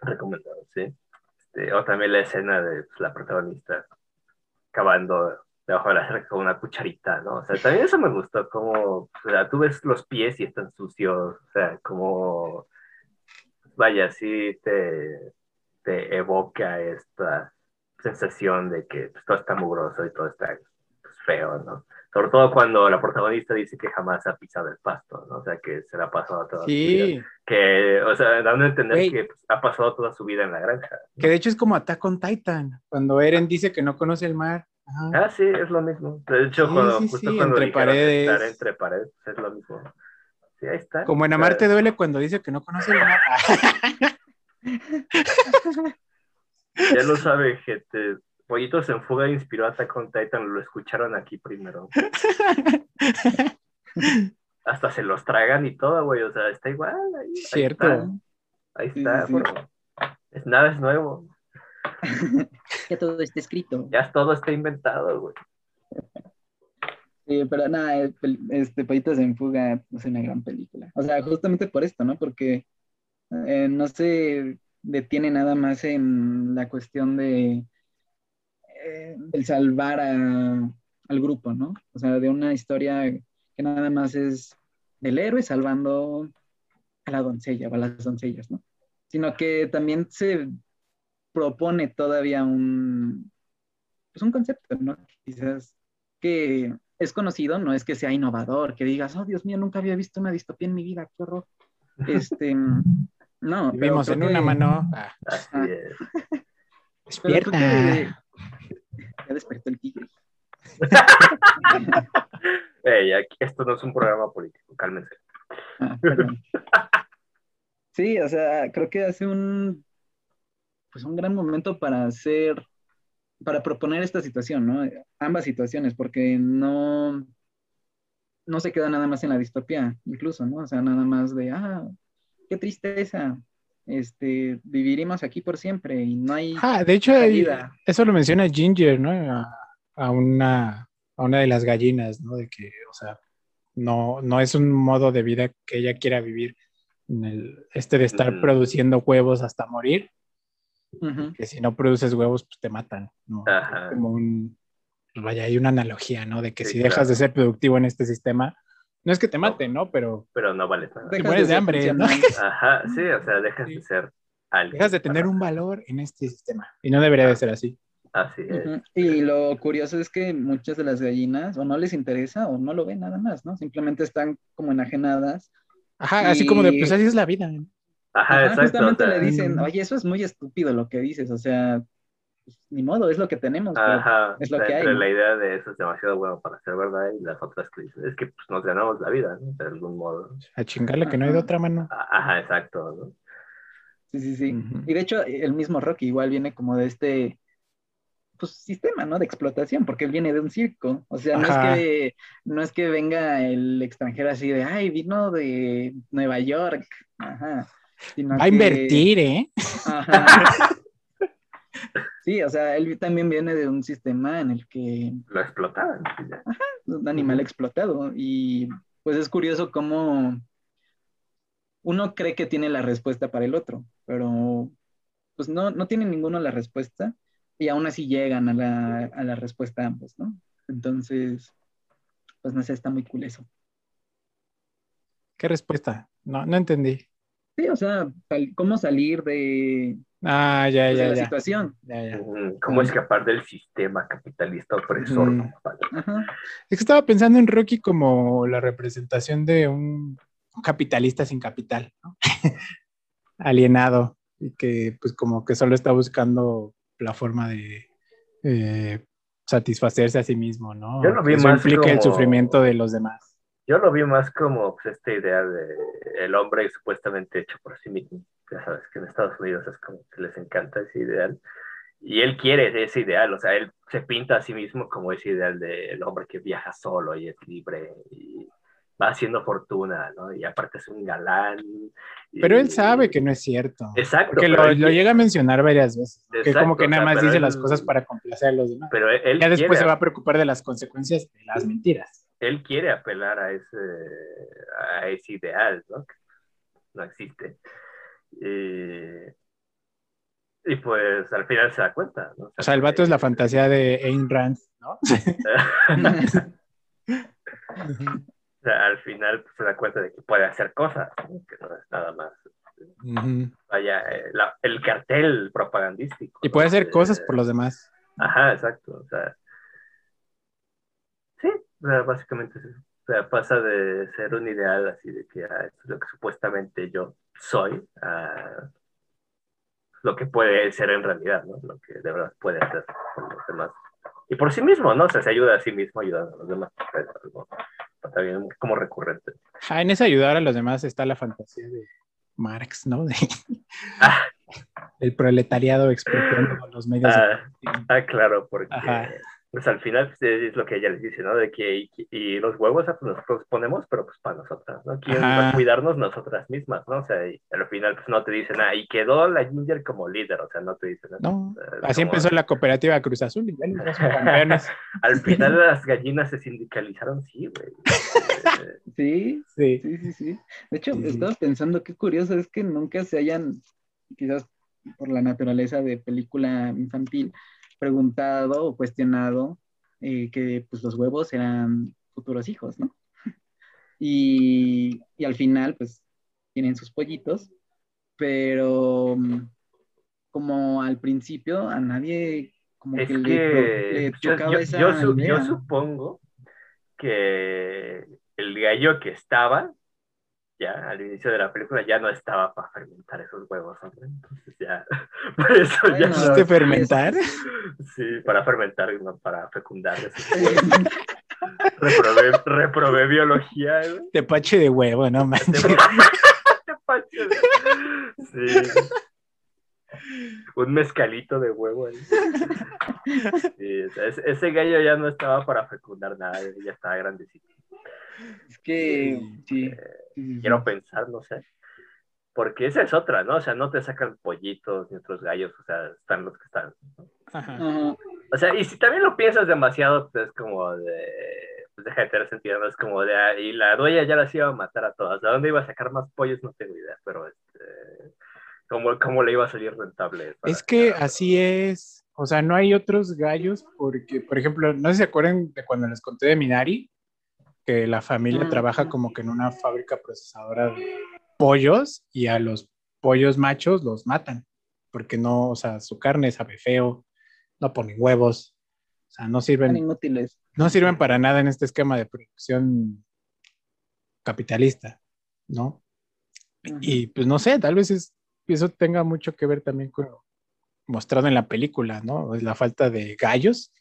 Recomendado, sí. Este, o también la escena de pues, la protagonista cavando debajo de la cerca con una cucharita, ¿no? O sea, también eso me gustó, como, o sea, tú ves los pies y están sucios, o sea, como, vaya, sí te, te evoca esta sensación de que pues, todo está mugroso y todo está pues, feo, ¿no? Sobre todo cuando la protagonista dice que jamás ha pisado el pasto, ¿no? O sea, que se la ha pasado toda sí. su vida. Que, o sea, dando a entender que pues, ha pasado toda su vida en la granja. Que de hecho es como Attack on Titan, cuando Eren dice que no conoce el mar. Ah, sí, es lo mismo. De hecho, cuando, justo cuando entre paredes. Estar entre paredes, es lo mismo. Sí, ahí está. Como en Amarte duele cuando dice que no conoce el mar. ya lo sabe, gente. Pollitos en Fuga inspiró a Attack on Titan, lo escucharon aquí primero. Hasta se los tragan y todo, güey, o sea, está igual. Ahí, Cierto. Ahí está, ahí está es, nada es nuevo. ya todo está escrito. Ya todo está inventado, güey. Sí, pero nada, este Pollitos en Fuga es una gran película. O sea, justamente por esto, ¿no? Porque eh, no se detiene nada más en la cuestión de eh, el salvar al grupo, ¿no? O sea, de una historia que nada más es del héroe salvando a la doncella o a las doncellas, ¿no? Sino que también se propone todavía un, pues un concepto, ¿no? Quizás que es conocido, no es que sea innovador, que digas, oh Dios mío, nunca había visto una distopía en mi vida, qué horror. Este, no. Vivimos en una mano. Ah. Despierta. Ya despertó el tigre. esto no es un programa político, cálmense. Ah, sí, o sea, creo que hace un, pues un gran momento para hacer, para proponer esta situación, ¿no? Ambas situaciones, porque no, no se queda nada más en la distopía, incluso, ¿no? O sea, nada más de, ah, qué tristeza, este, viviremos aquí por siempre y no hay. Ah, de hecho, eso lo menciona Ginger, ¿no? A, una, a una de las gallinas, ¿no? De que, o sea, no, no es un modo de vida que ella quiera vivir, en el, este de estar produciendo huevos hasta morir, que si no produces huevos, pues te matan, ¿no? Como un, vaya, hay una analogía, ¿no? De que si dejas de ser productivo en este sistema, no es que te maten, ¿no? Pero. Pero no vale nada. Te mueres de, hambre, ¿no? Ajá, sí, o sea, dejas de ser alguien. Dejas de tener un valor en este sistema. Y no debería de ser así. Así es. Y lo curioso es que muchas de las gallinas o no les interesa o no lo ven nada más, ¿no? Simplemente están como enajenadas. Ajá, así como de, pues así es la vida. Ajá, exacto. Justamente le dicen, oye, eso es muy estúpido lo que dices, o sea, pues, ni modo, es lo que tenemos. Ajá, es lo que hay. La idea de eso es demasiado bueno para ser verdad y las otras que dicen, es que pues, nos ganamos la vida, ¿no? De algún modo. A chingarle que no hay de otra mano. Ajá, exacto. ¿no? Sí, sí, sí. Y de hecho, el mismo Rocky igual viene como de este pues, sistema, ¿no? De explotación, porque él viene de un circo. O sea, no es, que, no es que venga el extranjero así de, ay, vino de Nueva York. Ajá. Va a invertir, ¿eh? Ajá. Sí, o sea, él también viene de un sistema en el que... Lo explotaban. Ajá, un animal explotado. Y pues es curioso cómo uno cree que tiene la respuesta para el otro, pero pues no, no tiene ninguno la respuesta. y aún así llegan a la, a la respuesta ambos, ¿no? Entonces, pues no sé, está muy cool eso. ¿Qué respuesta? No, no entendí. Sí, o sea, cómo salir de, ah, ya, pues, ya, la ya. situación. Ya, ya. ¿Cómo escapar del sistema capitalista opresor? Mm. Vale. Ajá. Es que estaba pensando en Rocky como la representación de un capitalista sin capital, ¿no? alienado y que pues como que solo está buscando la forma de eh, satisfacerse a sí mismo, ¿no? Yo lo vi Eso más implica el sufrimiento de los demás. Yo lo vi más como pues, esta idea de el hombre supuestamente hecho por sí mismo. Ya sabes que en Estados Unidos es como que les encanta ese ideal. Y él quiere ese ideal, o sea, él se pinta a sí mismo como ese ideal del hombre que viaja solo y es libre y va haciendo fortuna, ¿no? Y aparte es un galán. y- Pero él sabe que no es cierto. Exacto. Porque lo, él lo llega a mencionar varias veces. ¿no? que Exacto, como que o nada sea, más dice él- las cosas para complacer a los demás. Pero él ya después quiere, se va a preocupar de las consecuencias de las mentiras. Él quiere apelar a ese, a ese ideal, ¿no? Que no existe. Y, y pues al final se da cuenta, ¿no? O sea, el vato es la fantasía de Ayn Rand, ¿no? O sea, al final pues, se da cuenta de que puede hacer cosas, ¿no? que no es nada más. Ujú. Vaya, eh, la- el cartel propagandístico. Y puede ¿no? hacer Eh, cosas por los demás. Ajá, exacto. O sea, o sea, básicamente. O sea, pasa de ser un ideal así de que ah, esto es lo que supuestamente yo soy a lo que puede ser en realidad, ¿no? Lo que de verdad puede hacer por los demás. Y por sí mismo, ¿no? O sea, se ayuda a sí mismo ayudando a los demás. Es algo también como recurrente. Ah, en ese ayudar a los demás está la fantasía de Marx, ¿no? De, Ah, el proletariado expropiando los medios. Ah. ah, claro, porque Ajá. Pues al final pues, es lo que ella les dice, ¿no? De que y, y los huevos ah, pues, nosotros ponemos, pero pues para nosotras, ¿no? ¿Quién va Ajá. a cuidarnos? Nosotras mismas, ¿no? O sea, y al final pues no te dicen, ah, y quedó la Ginger como líder, o sea, no te dicen, No, Eh, así como- empezó la cooperativa Cruz Azul y ya campeones. Al final las gallinas se sindicalizaron, sí, güey. Sí, Sí. sí, sí, sí. De hecho, sí. estaba pensando qué curioso es que nunca se hayan, quizás por la naturaleza de película infantil, preguntado o cuestionado eh, que pues los huevos eran futuros hijos, ¿no? Y, y al final, pues, tienen sus pollitos, pero mm, como al principio a nadie como Es que, le, que le yo- esa yo su- yo supongo que el gallo que estaba ya al inicio de la película ya no estaba para fermentar esos huevos, hombre. Entonces ya, por eso ya no- ¿Quisiste fermentar? Sí, para fermentar, no para fecundar. reprobé, reprobé biología, güey. Tepache de huevo, no manches. Sí. Un mezcalito de huevo. Sí, ese gallo ya no estaba para fecundar nada, ya estaba grandecito. Es que, sí, sí, sí, sí. Quiero pensar, no sé. Porque esa es otra, ¿no? O sea, no te sacan pollitos ni otros gallos, o sea, están los que están. ¿no? Ajá. O sea, y si también lo piensas demasiado, pues es como de. Pues deja de tener sentido, ¿no? Es como de. ah, Y la dueña ya las iba a matar a todas. ¿De dónde iba a sacar más pollos? No tengo idea, pero este. ¿Cómo, cómo le iba a salir rentable? para- Es que así es. O sea, no hay otros gallos porque, por ejemplo, no sé si se acuerdan de cuando les conté de Minari, que la familia Mm. trabaja como que en una fábrica procesadora de pollos y a los pollos machos los matan porque no, o sea, su carne sabe feo, no ponen huevos, o sea, no sirven, inútiles. no sirven para nada en este esquema de producción capitalista, ¿no? Y pues no sé, tal vez es- eso tenga mucho que ver también con lo mostrado en la película, ¿no? La falta de gallos,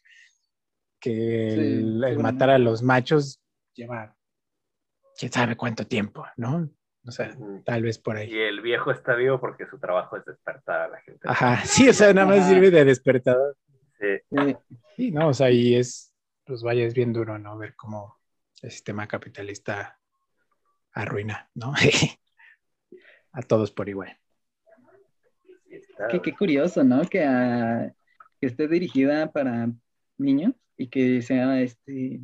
que el, el seguramente. matar a los machos lleva quién sabe cuánto tiempo, ¿no? O sea, tal vez por ahí. Y el viejo está vivo porque su trabajo es despertar a la gente. Ajá, sí, o sea, nada más Ajá. sirve de despertador. Sí. Sí. ¿no? O sea, y es, pues vaya, es bien duro, ¿no? Ver cómo el sistema capitalista arruina, ¿no? a todos por igual. Qué, qué curioso, ¿no? Que, ah, que esté dirigida para niños y que sea este,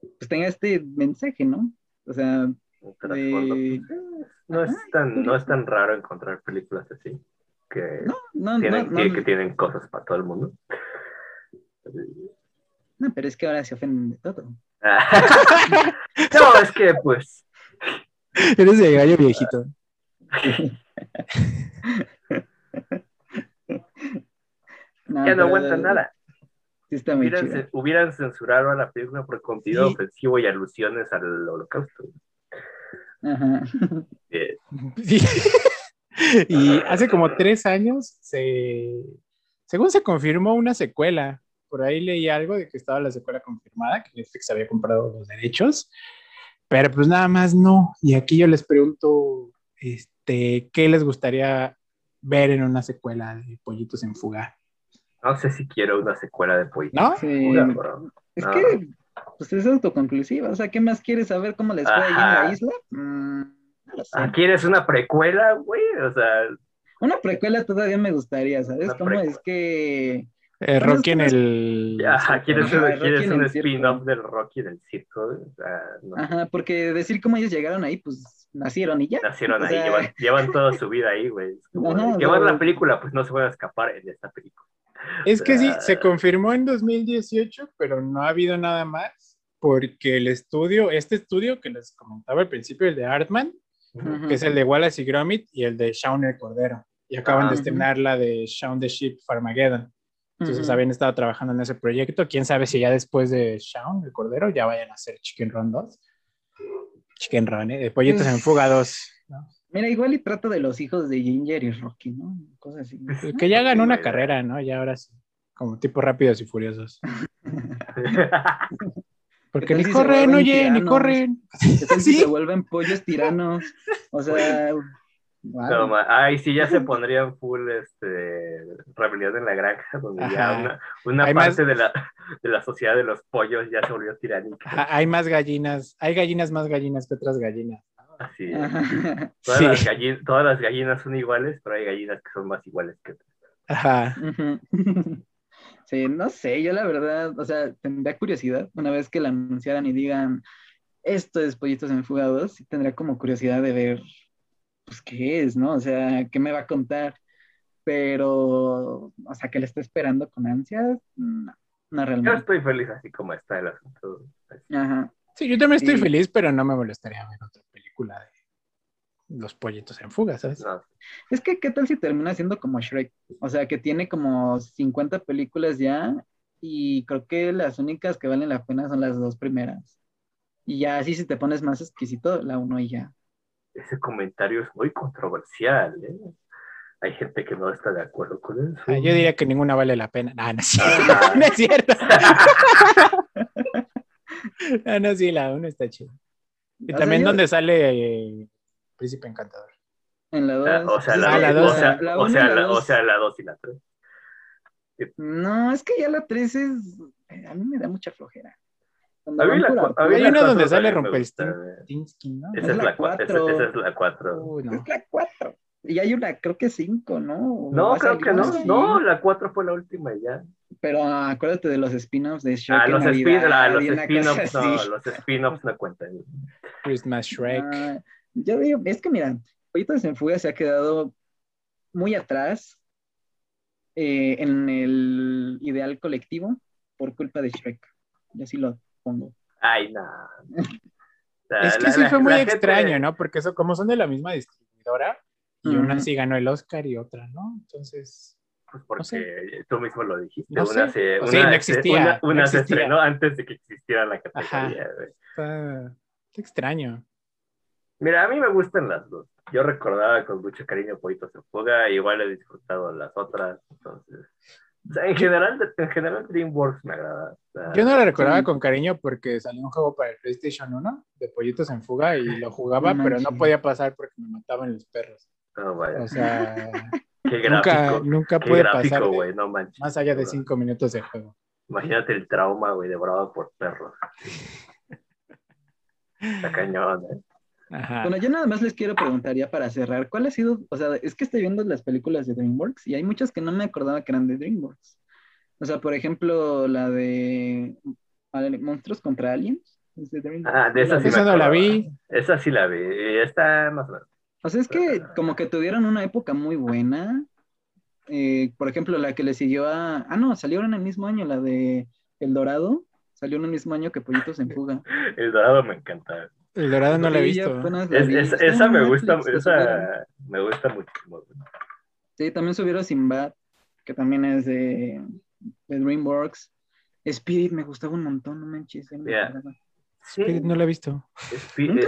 pues tenga este mensaje, ¿no? O sea, de- eh, no, es tan, no es tan raro encontrar películas así que, no, no, tienen, no, que- no, que tienen cosas para todo el mundo. No, pero es que ahora se ofenden de todo. no, es que pues. Eres de gallo viejito. ya no aguantan nada. Sí está muy hubieran, hubieran, censurado a la película por contenido ofensivo y alusiones al holocausto. Ajá. y hace como tres años, se, según se confirmó una secuela, por ahí leí algo de que estaba la secuela confirmada, que Netflix había comprado los derechos, pero pues nada más no. Y aquí yo les pregunto, este, ¿qué les gustaría ver en una secuela de Pollitos en Fuga? No sé si quiero una secuela de Pollitos ¿No? Es que pues es autoconclusiva. O sea, ¿qué más quieres saber cómo les fue ahí en la isla? Mm, ah, ¿Quieres una precuela, güey? O sea. Una precuela todavía me gustaría, ¿sabes? ¿Cómo es que. Eh, Rocky en el. Ajá, ¿quieres, un spin-off del Rocky del circo? Ajá, porque decir cómo ellos llegaron ahí, pues nacieron y ya. Nacieron ahí, llevan, toda su vida ahí, güey. Llevan la película, pues no se van a escapar en esta película. Es que sí, se confirmó en 2018, pero no ha habido nada más, porque el estudio, este estudio que les comentaba al principio, el de Artman, que es el de Wallace y Gromit, y el de Shaun el Cordero, y acaban de estrenar la de Shaun the Sheep Farmageddon. Entonces habían estado trabajando en ese proyecto. Quién sabe si ya después de Shaun el Cordero ya vayan a hacer Chicken Run 2. Chicken Run, ¿eh? De pollitos en fuga 2. Mira, igual y trato de los hijos de Ginger y Rocky, ¿no? Cosas así. Que ya hagan una carrera, ¿no? Ya ahora sí. Como tipo rápidos y furiosos. Porque ni corren, oye, ni corren. ¿Sí? se vuelven pollos tiranos. O sea. No, ay, sí, ya se pondrían full este, rebelión en la granja, donde ya una, parte de, la, de la sociedad de los pollos ya se volvió tiránica. hay más gallinas, hay gallinas más gallinas que otras gallinas. Así Todas, las gallinas, todas las gallinas son iguales, pero hay gallinas que son más iguales que otras. Ajá. Sí, no sé, yo la verdad, o sea, tendría curiosidad una vez que la anunciaran y digan, esto es Pollitos Enfugados, sí tendría como curiosidad de ver, pues, qué es, ¿no? O sea, qué me va a contar. Pero, o sea, que le esté esperando con ansias, no, no realmente. Yo estoy feliz así como está el asunto. Ajá. Sí, yo también estoy feliz, pero no me molestaría ver otra película de los pollitos en fuga, ¿sabes? Es que, ¿qué tal si termina siendo como Shrek? O sea, que tiene como 50 películas ya y creo que las únicas que valen la pena son las dos primeras. Y ya así si te pones más exquisito, la uno y ya. Ese comentario es muy controversial, ¿eh? Hay gente que no está de acuerdo con eso. Ah, yo diría que ninguna vale la pena. no es cierto. no es cierto. ah, no, sí, la uno está chida. Y también donde sale eh, Príncipe Encantador. En la 2. Ah, o sea, la 2. O sea, la, o sea, la, o sea, la 2 y la 3. No, es que ya la 3 es. A mí me da mucha flojera. Hay una donde sale Rumpelstiltskin, ¿no? Esa es, la 4. Esa, es la 4. Es la 4. Y hay una, creo que 5, ¿no? No, creo que no. No, la 4 fue la última ya. Pero acuérdate de los spin-offs de Shrek. Ah, los spin-offs no, los spin-offs no cuentan. Christmas Shrek. Ah, yo digo, es que mira, Pollitos en Fuga se ha quedado muy atrás eh, en el ideal colectivo por culpa de Shrek. Yo sí lo pongo. Ay, no. es que sí fue muy extraño, ¿no? Porque eso, como son de la misma distribuidora, y una sí ganó el Oscar y otra, ¿no? Entonces. Pues porque tú mismo lo dijiste. No una, se, una, sí, no existía. Una, se estrenó antes de que existiera la categoría. Está, extraño. Mira, a mí me gustan las dos. Yo recordaba con mucho cariño Pollitos en Fuga, igual he disfrutado las otras. Entonces, o sea, en general, en general DreamWorks me agrada. Yo no la recordaba con cariño porque salió un juego para el PlayStation 1 de Pollitos en Fuga y lo jugaba, pero no podía pasar porque me mataban los perros. O sea, nunca, nunca puede pasar más allá de cinco minutos de juego. Imagínate el trauma, güey, devorado por perros. Está cañón, ¿eh? Bueno, yo nada más les quiero preguntar ya para cerrar, ¿cuál ha sido, o sea, es que estoy viendo las películas de DreamWorks y hay muchas que no me acordaba que eran de DreamWorks. O sea, por ejemplo, la de Monstruos contra Aliens. Ah, de esa sí no la vi. Esa sí la vi, está más o menos. O sea, es que como que tuvieron una época muy buena, eh, por ejemplo, la que le siguió a. Ah, no, salieron en el mismo año, la de El Dorado. Salió en el mismo año que Pollitos en Fuga. el Dorado me encanta. El Dorado no la he visto. esa me gusta, esa me gusta muchísimo. Sí, también subieron Sinbad, que también es de, de DreamWorks. Spirit me gustaba un montón, no manches. Spirit no la he visto. Spirit,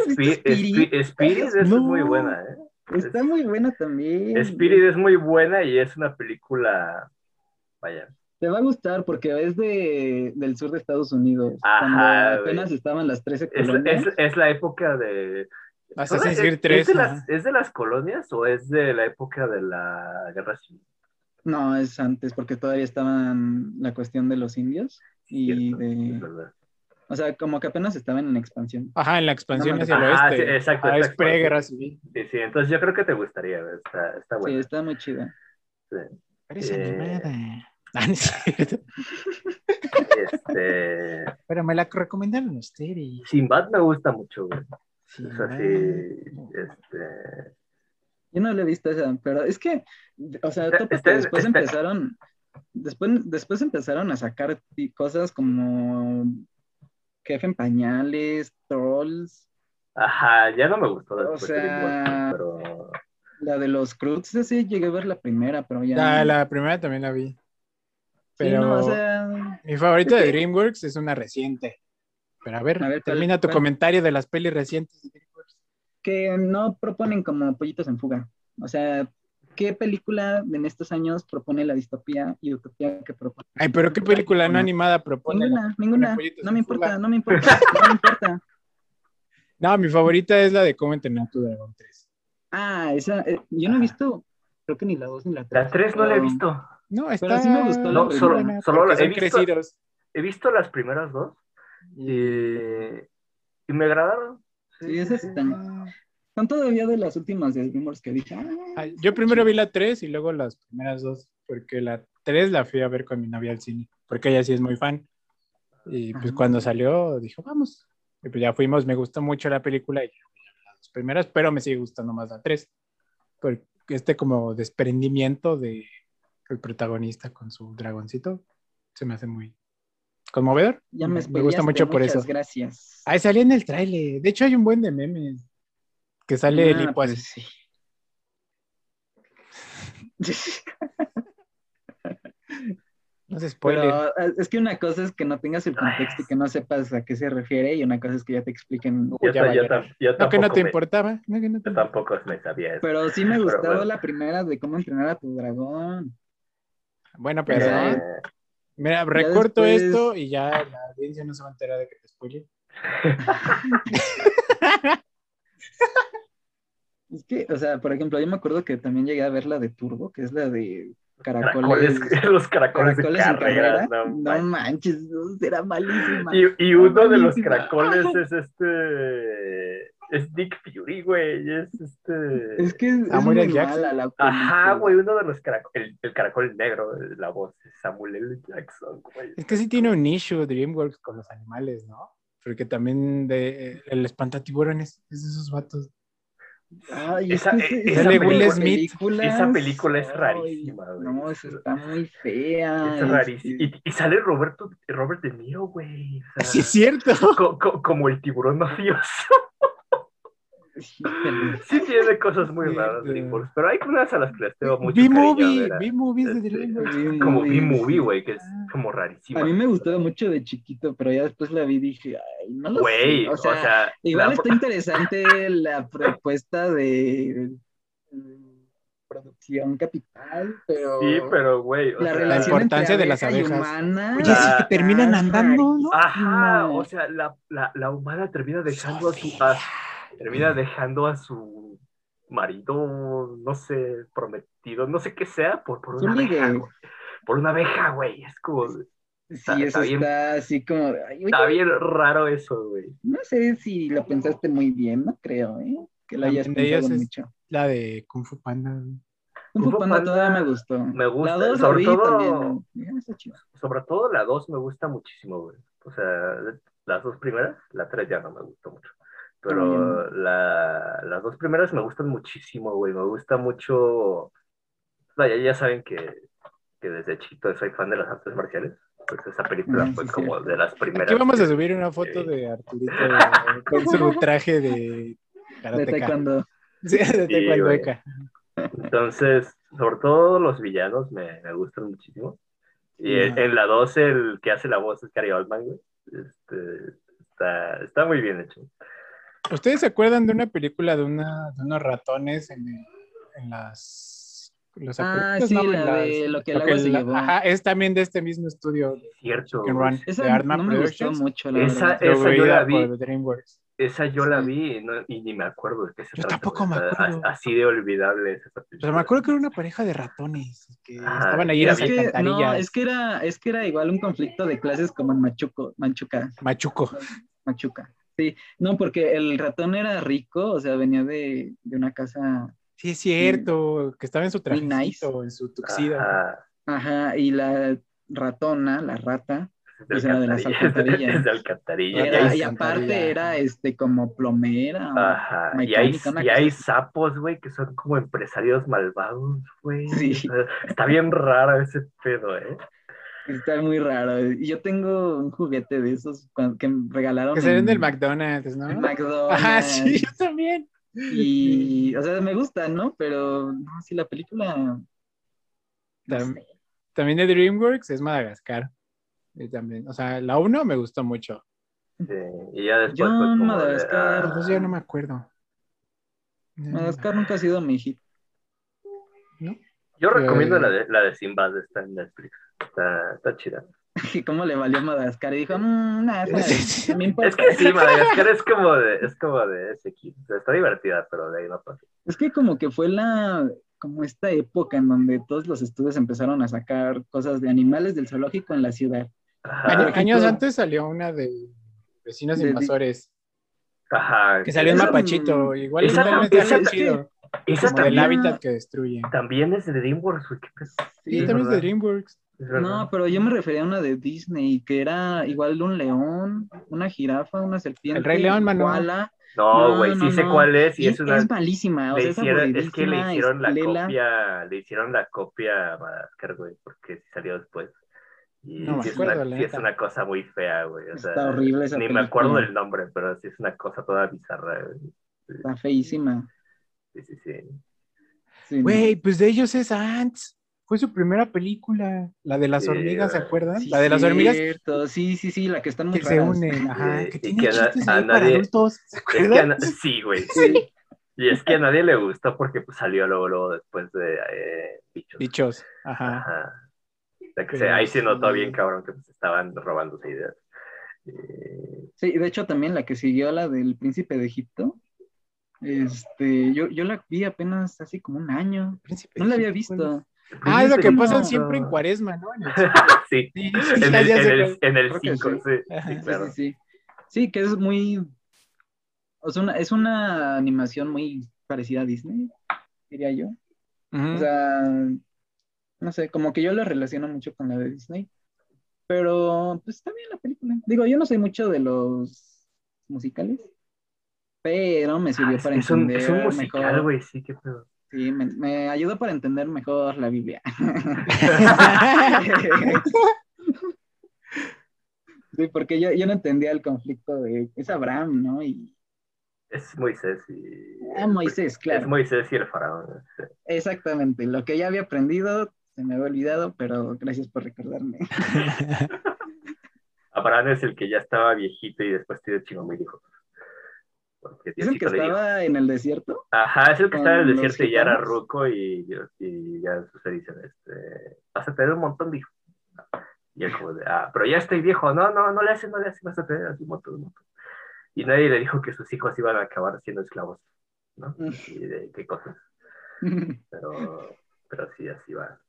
es muy buena, ¿eh? Está muy buena también. Spirit es muy buena y es una película, vaya. Te va a gustar porque es de, del sur de Estados Unidos. Ajá, apenas estaban las 13 colonias. Es, es, la época de... Assassin's Creed 3. ¿Es de, las, ¿Es de las colonias o es de la época de la guerra civil? No, es antes, porque todavía estaban la cuestión de los indios y de... O sea, como que apenas estaban en expansión. Ajá, en la expansión hacia el oeste. Sí, exacto. Ah, es pre-guerra civil. Sí, sí, entonces yo creo que te gustaría, está, está bueno. Sí, está muy chida. Sí. Eh... animada. Ah, no es cierto. Este... Pero me la recomendaron ustedes. Sinbad me gusta mucho, güey. Sí, o sea, sí, este... Yo no le he visto esa, pero es que, o sea, después empezaron, después, después empezaron a sacar cosas como Jefe en Pañales, Trolls. Ajá, ya no me gustó. O sea, pero... la de los Cruz, sí, llegué a ver la primera, pero ya. La, la primera también la vi. Pero mi favorita de DreamWorks es una reciente. Pero a ver, termina tu comentario de las pelis recientes de DreamWorks. Que no proponen como pollitos en fuga. O sea, ¿qué película en estos años propone la distopía y utopía que propone? Ay, pero ¿qué película no animada propone? Ninguna, ninguna. No me importa, no me importa, no me importa. No, mi favorita es la de Cómo entrenar tu dragón 3. Ah, esa, eh, yo no he visto, creo que ni la 2 ni la 3. La 3 no la he visto. No, está... Pero sí me gustó no, solo, solo he, visto, he visto las primeras dos y, y me agradaron. Sí, esas están. Son todavía de las últimas de DreamWorks que dije. Ah, yo primero vi la 3 y luego las primeras dos, porque la 3 la fui a ver con mi novia al cine, porque ella sí es muy fan. Y pues cuando salió, dijo, vamos. Y pues ya fuimos, me gustó mucho la película y las primeras, pero me sigue gustando más la 3. Porque este como desprendimiento de el protagonista con su dragoncito se me hace muy conmovedor. Ya me, me gusta mucho por eso. Gracias. Ahí salía en el tráiler. De hecho, hay un buen de memes que sale el ah, hipo pues Sí. no se spoiler. Pero es que una cosa es que no tengas el contexto y que no sepas a qué se refiere, y una cosa es que ya te expliquen. Yo, ya yo, yo, no, que no te importaba. No, que no te... tampoco me sabía eso. Pero sí me gustó la primera de cómo entrenar a tu dragón. Bueno, pero. Eh... Mira, recorto esto y ya la audiencia no se va a enterar de que te spoile. Es que, o sea, por ejemplo, yo me acuerdo que también llegué a ver la de Turbo, que es la de caracoles. los caracoles, de carrera, No, manches, era malísima. Y, y uno de los caracoles es este. Es Dick Fury, güey. Es este. Es que es, Samuel muy mala la Ajá, güey, uno de los caracoles. El, caracol negro, la voz es Samuel L. Jackson, güey. Es que sí tiene un issue DreamWorks con los animales, ¿no? Porque también de, el espantatiburones es de esos vatos. Ay, esa, esa, película, esa, película, es rarísima, güey. No, esa está muy fea. Es rarísima. Y, y, sale Roberto, Robert De Niro, güey. O sea, sí, es cierto. Co, co, como el tiburón mafioso. Sí tiene cosas muy raras DreamWorks, pero hay unas a las que les tengo mucho B-Movie, B-Movies de DreamWorks. Como B-Movie, güey, que es como rarísima. A mí me gustaba mucho de chiquito, pero ya después la vi y dije, ay, no lo sé. O sea, o sea igual está interesante la propuesta de producción capital, pero... Sí, pero, güey, la, sea, la importancia de las abejas. Humana, Oye, si que terminan andando, ¿no? Ajá, o sea, la, la, la humana termina dejando a su... Termina dejando a su marido, no sé, prometido, no sé qué sea, por, por una abeja, güey. Por una abeja, güey. Es como. Está, sí, eso está, bien, así como. Ay, está bien raro eso, güey. No sé si lo pensaste muy bien, no creo, ¿eh? Que lo hayas pensado mucho. La de Kung Fu Panda. Kung Fu Panda, Panda todavía me gustó. Me gusta, la sobre todo. También. Sobre todo la 2 me gusta muchísimo, güey. O sea, las dos primeras, la 3 ya no me gustó mucho. Pero la, las dos primeras me gustan muchísimo, güey. Me gusta mucho vaya, ya saben que, que desde chiquito soy fan de las artes marciales. Pues esa película ah, fue como de las primeras. Aquí vamos a subir una foto de Arturito con su traje de De taekwondo. Sí, de taekwondo. Entonces, sobre todo los villanos me, me gustan muchísimo. Y en, la 12 el que hace la voz es Cary Oldman, güey. Este, está, está muy bien hecho. ¿Ustedes se acuerdan de una película de, una, de unos ratones en, en las... Los ah, sí, la de lo que el agua se llevó. Ajá, es también de este mismo estudio. Cierto. esa de Artman no me gustó mucho, la esa, verdad. Esa yo la vi. Esa yo la vi y, ni me acuerdo de qué se Yo tampoco me acuerdo. Así de olvidable esa película. Pero me acuerdo que era una pareja de ratones que estaban ahí en las alcantarillas. No, es que, era, es que era igual un conflicto de clases como en Machuco, Manchuca. Machuco. Machuca. Sí, no, porque el ratón era rico, o sea, venía de, de una casa. Sí, es cierto, que estaba en su traje, nice. en su tuxido. Ajá. y la ratona, la rata, pues era de las alcantarillas. De alcantarillas. y aparte era este como plomera. Ajá. y hay, y hay sapos, güey, que son como empresarios malvados, güey. Sí. Está bien raro ese pedo, ¿eh? Está muy raro. Yo tengo un juguete de esos que me regalaron. Que se ven del McDonald's, ¿no? McDonald's. Ajá, sí, yo también. Y, o sea, me gusta, ¿no? Pero, no, sí, la película. También de DreamWorks es Madagascar. también, o sea, la uno me gustó mucho. Sí, y ya después. Yo, Madagascar. pues ya no me acuerdo. Madagascar nunca ha sido mi hit. ¿No? Yo recomiendo la de, la de Sinbad, está en Netflix. Está, está chida. ¿Y cómo le valió Madagascar? Y dijo, mmm, nada, es, es que sí, Madagascar es como de, es como de ese equipo. está divertida, pero de ahí no pasa. Es que como que fue la, como esta época en donde todos los estudios empezaron a sacar cosas de animales del zoológico en la ciudad. Años antes salió una de vecinos invasores. Ajá. Que salió en Mapachito. Igual esa, esa, chido. Esa también, hábitat que destruye. También es de DreamWorks. Sí, también es de DreamWorks. No, pero yo me refería a una de Disney, que era igual un león, una jirafa, una serpiente. El Rey León, Manuel. No, güey, sí sé cuál es. Y, es, una, es malísima. O sea, es que le hicieron la copia, le hicieron la copia a Madagascar, güey, porque salió después. Y sí, es una, sí, es una, cosa muy fea, güey. O sea, Está horrible esa Ni me acuerdo del nombre, pero sí es una cosa toda bizarra. Está feísima. Sí, sí, sí. Güey, pues de ellos es Ants. Fue su primera película, la de las hormigas, ¿se acuerdan? la de las hormigas. Sí, sí, sí, la que están muy Que se unen, ajá, que tiene chistes a, para adultos, ¿se acuerdan? sí, güey, sí. Y es que a nadie le gustó porque pues, salió luego, luego después de eh, Bichos. Bichos, ajá. ajá. O sea, ahí se notó bien, cabrón, que pues, estaban robándose ideas. Sí, de hecho también la que siguió, la del Príncipe de Egipto, este, yo, yo la vi apenas hace como un año. no la había visto. Ah, es lo que pasa siempre en cuaresma, ¿no? sí, en el 5, sí, sí, sí, que es muy... O sea, una, es una animación muy parecida a Disney, diría yo. O sea, no sé, como que yo lo relaciono mucho con la de Disney. Pero, pues está bien la película. Digo, yo no soy mucho de los musicales, pero me sirvió ah, para entender es un musical, güey, sí, qué pedo. Sí, me, ayudó para entender mejor la Biblia. sí, porque yo, yo, no entendía el conflicto de... Es Abraham, ¿no? Y... Es Moisés y... Ah, Moisés, claro. Es Moisés y el faraón. Exactamente, lo que ya había aprendido se me había olvidado, pero gracias por recordarme. Abraham es el que ya estaba viejito y después tiene chingo muy hijo. ¿Es el que estaba en el desierto? Ajá, es el que estaba en el desierto y ya era ruco y, y ya se dicen, este, vas a tener un montón de hijos. Y él como de, ah, pero ya estoy viejo, no, no, no le haces, no le haces, vas a tener así un montón, un montón. Y nadie le dijo que sus hijos iban a acabar siendo esclavos, ¿no? Y de qué cosas. Pero, pero sí, así va.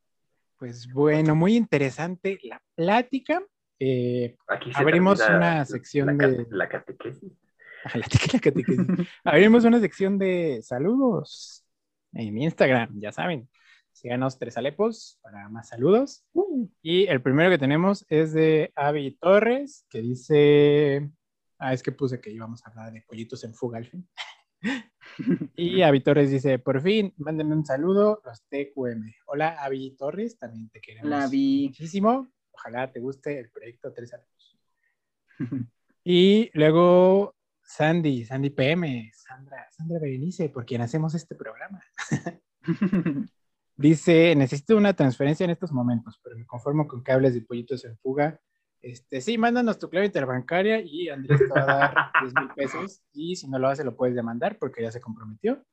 Pues bueno, muy interesante la plática. Eh, Aquí abrimos una sección de... La catequesis. Abrimos una sección de saludos en Instagram, ya saben. Síganos tres alepos para más saludos. Uh. Y el primero que tenemos es de Avi Torres, que dice. Ah, es que puse que íbamos a hablar de pollitos en fuga al fin. Y Avi Torres dice, por fin, mándenme un saludo, los TQM. Hola, Avi Torres, también te queremos Hola, muchísimo. Ojalá te guste el proyecto Tres años. y luego Sandy, Sandy PM, Sandra, Sandra Berenice, por quien hacemos este programa. Dice, necesito una transferencia en estos momentos, pero me conformo con cables de pollitos en fuga. Este, sí, mándanos tu clave interbancaria y Andrés te va a dar 10 mil pesos. Y si no lo hace, lo puedes demandar porque ya se comprometió.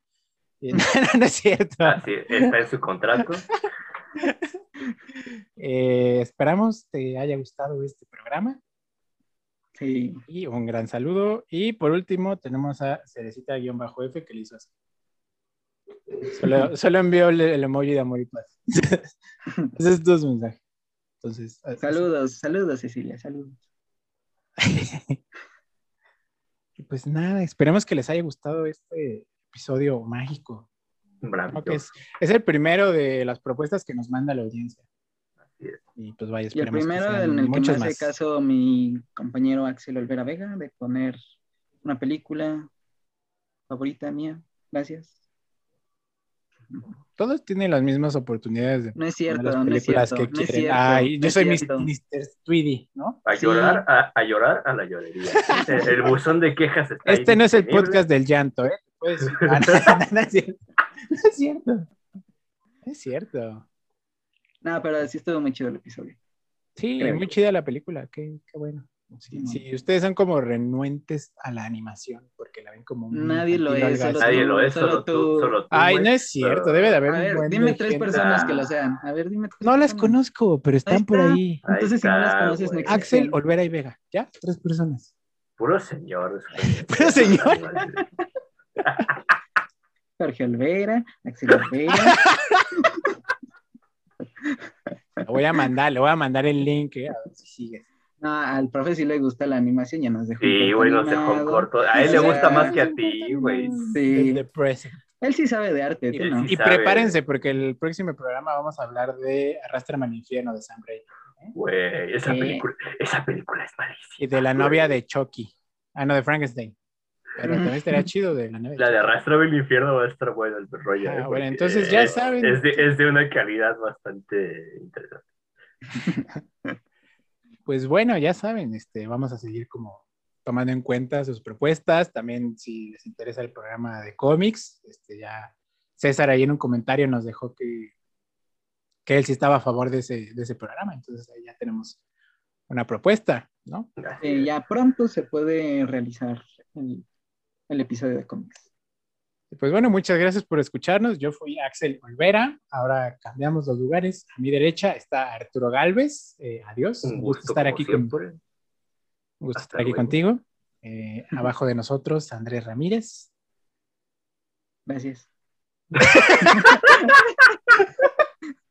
Y, no, no, es cierto. Así, está en su contrato. Eh, esperamos te haya gustado este programa. Sí. Y un gran saludo. Y por último, tenemos a Cerecita-F que le hizo así. Solo, solo envió el, el, emoji de amor y paz. Ese es tu mensaje. Entonces, saludos, saludos, Cecilia, saludos. y pues nada, esperemos que les haya gustado este episodio mágico. Es, es, el primero de las propuestas que nos manda la audiencia. Y pues vaya, y el primero en el que me hace caso mi compañero Axel Olvera Vega de poner una película favorita mía. Gracias. Todos tienen las mismas oportunidades de no es cierto, no es cierto, que no es cierto, Ay, yo no soy. Mr. Tweedy, ¿no? A llorar, a, a, llorar a la llorería. el, el buzón de quejas está Este no es el podcast del llanto, ¿eh? Pues, ah, no, no, es cierto. No es cierto. No es cierto. No, pero sí estuvo muy chido el episodio. Sí, Creo. muy chida la película, qué, qué bueno. Sí, sí, ustedes son como renuentes a la animación, porque la ven como un Nadie lo es, solo Nadie tú, lo es, solo solo tú. Solo tú Ay, no es cierto, debe de haber A ver, dime tres gente. personas que lo sean. A ver, dime tres No las conozco, pero están por está. ahí. Ahí Entonces, si no las conoces, no. Axel, Olvera y Vega, ¿ya? Tres personas. Puro señor. Puro señor. Jorge Olvera, Axel Olvera. Le voy a mandar, le voy a mandar el link, eh, a ver si sigue. No, al profe sí le gusta la animación, ya nos dejó. un Sí, corto güey, no se animado. dejó corto. A él le O sea, gusta más que a ti, güey. Sí. Él sí sabe de arte, tú Sí, no. sí. Y prepárense, porque el próximo programa vamos a hablar de Arrastrame al infierno de Sam Raimi Güey, esa Sí. película, esa película es malísima. y de la novia de Chucky. Ah, no, de Frankenstein. Pero también estaría chido de la novia. La de. Arrastrame el infierno va a estar buena el rollo. Ah, eh, bueno, entonces ya es- saben. Es de, es de una calidad bastante interesante. Pues bueno, ya saben, este, vamos a seguir como tomando en cuenta sus propuestas. También si les interesa el programa de cómics, este, ya César ahí en un comentario nos dejó que, que él sí estaba a favor de ese, de ese programa. Entonces ahí ya tenemos una propuesta, ¿no? Eh, ya pronto se puede realizar el, el episodio de cómics. Pues bueno, muchas gracias por escucharnos. Yo fui Axel Olvera. Ahora cambiamos los lugares. A mi derecha está Arturo Galvez. Eh, adiós. Un gusto estar aquí, con, un gusto estar aquí contigo. Eh, abajo de nosotros, Andrés Ramírez. Gracias.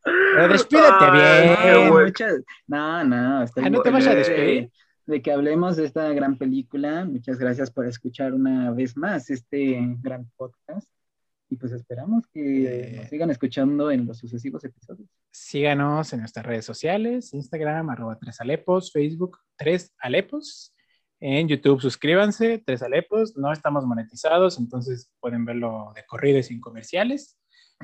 Pero despídete Ay, bien. Eh, muchas- No, no, estoy Ah, ¿no te muy vas a feliz despedir? De- que hablemos de esta gran película. Muchas gracias por escuchar una vez más este gran podcast. Y pues esperamos que Eh. nos sigan escuchando en los sucesivos episodios. Síganos en nuestras redes sociales, Instagram, arroba tres alepos, Facebook, tres alepos. En YouTube, suscríbanse, tres alepos. No estamos monetizados, entonces pueden verlo de corrido y sin comerciales.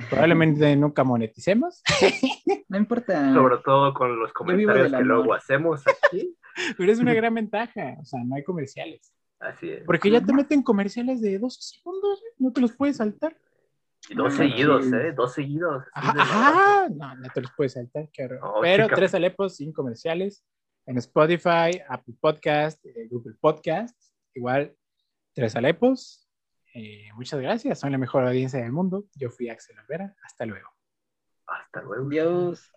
Probablemente nunca moneticemos, No importa. Sobre todo con los comentarios que amor. luego hacemos aquí. pero es una gran ventaja. O sea, no hay comerciales. Así es. Porque ya te meten comerciales de dos segundos, ¿eh? no te los puedes saltar. Y dos Ah, seguidos, sí. ¿eh? Dos seguidos. Ajá, de ajá. No, no te los puedes saltar. No, Pero chica. tres alepos sin comerciales en Spotify, Apple Podcast, eh, Google Podcast, igual tres alepos. Eh, muchas gracias, son la mejor audiencia del mundo. Yo fui Axel Olvera, hasta luego. Hasta luego. Adiós.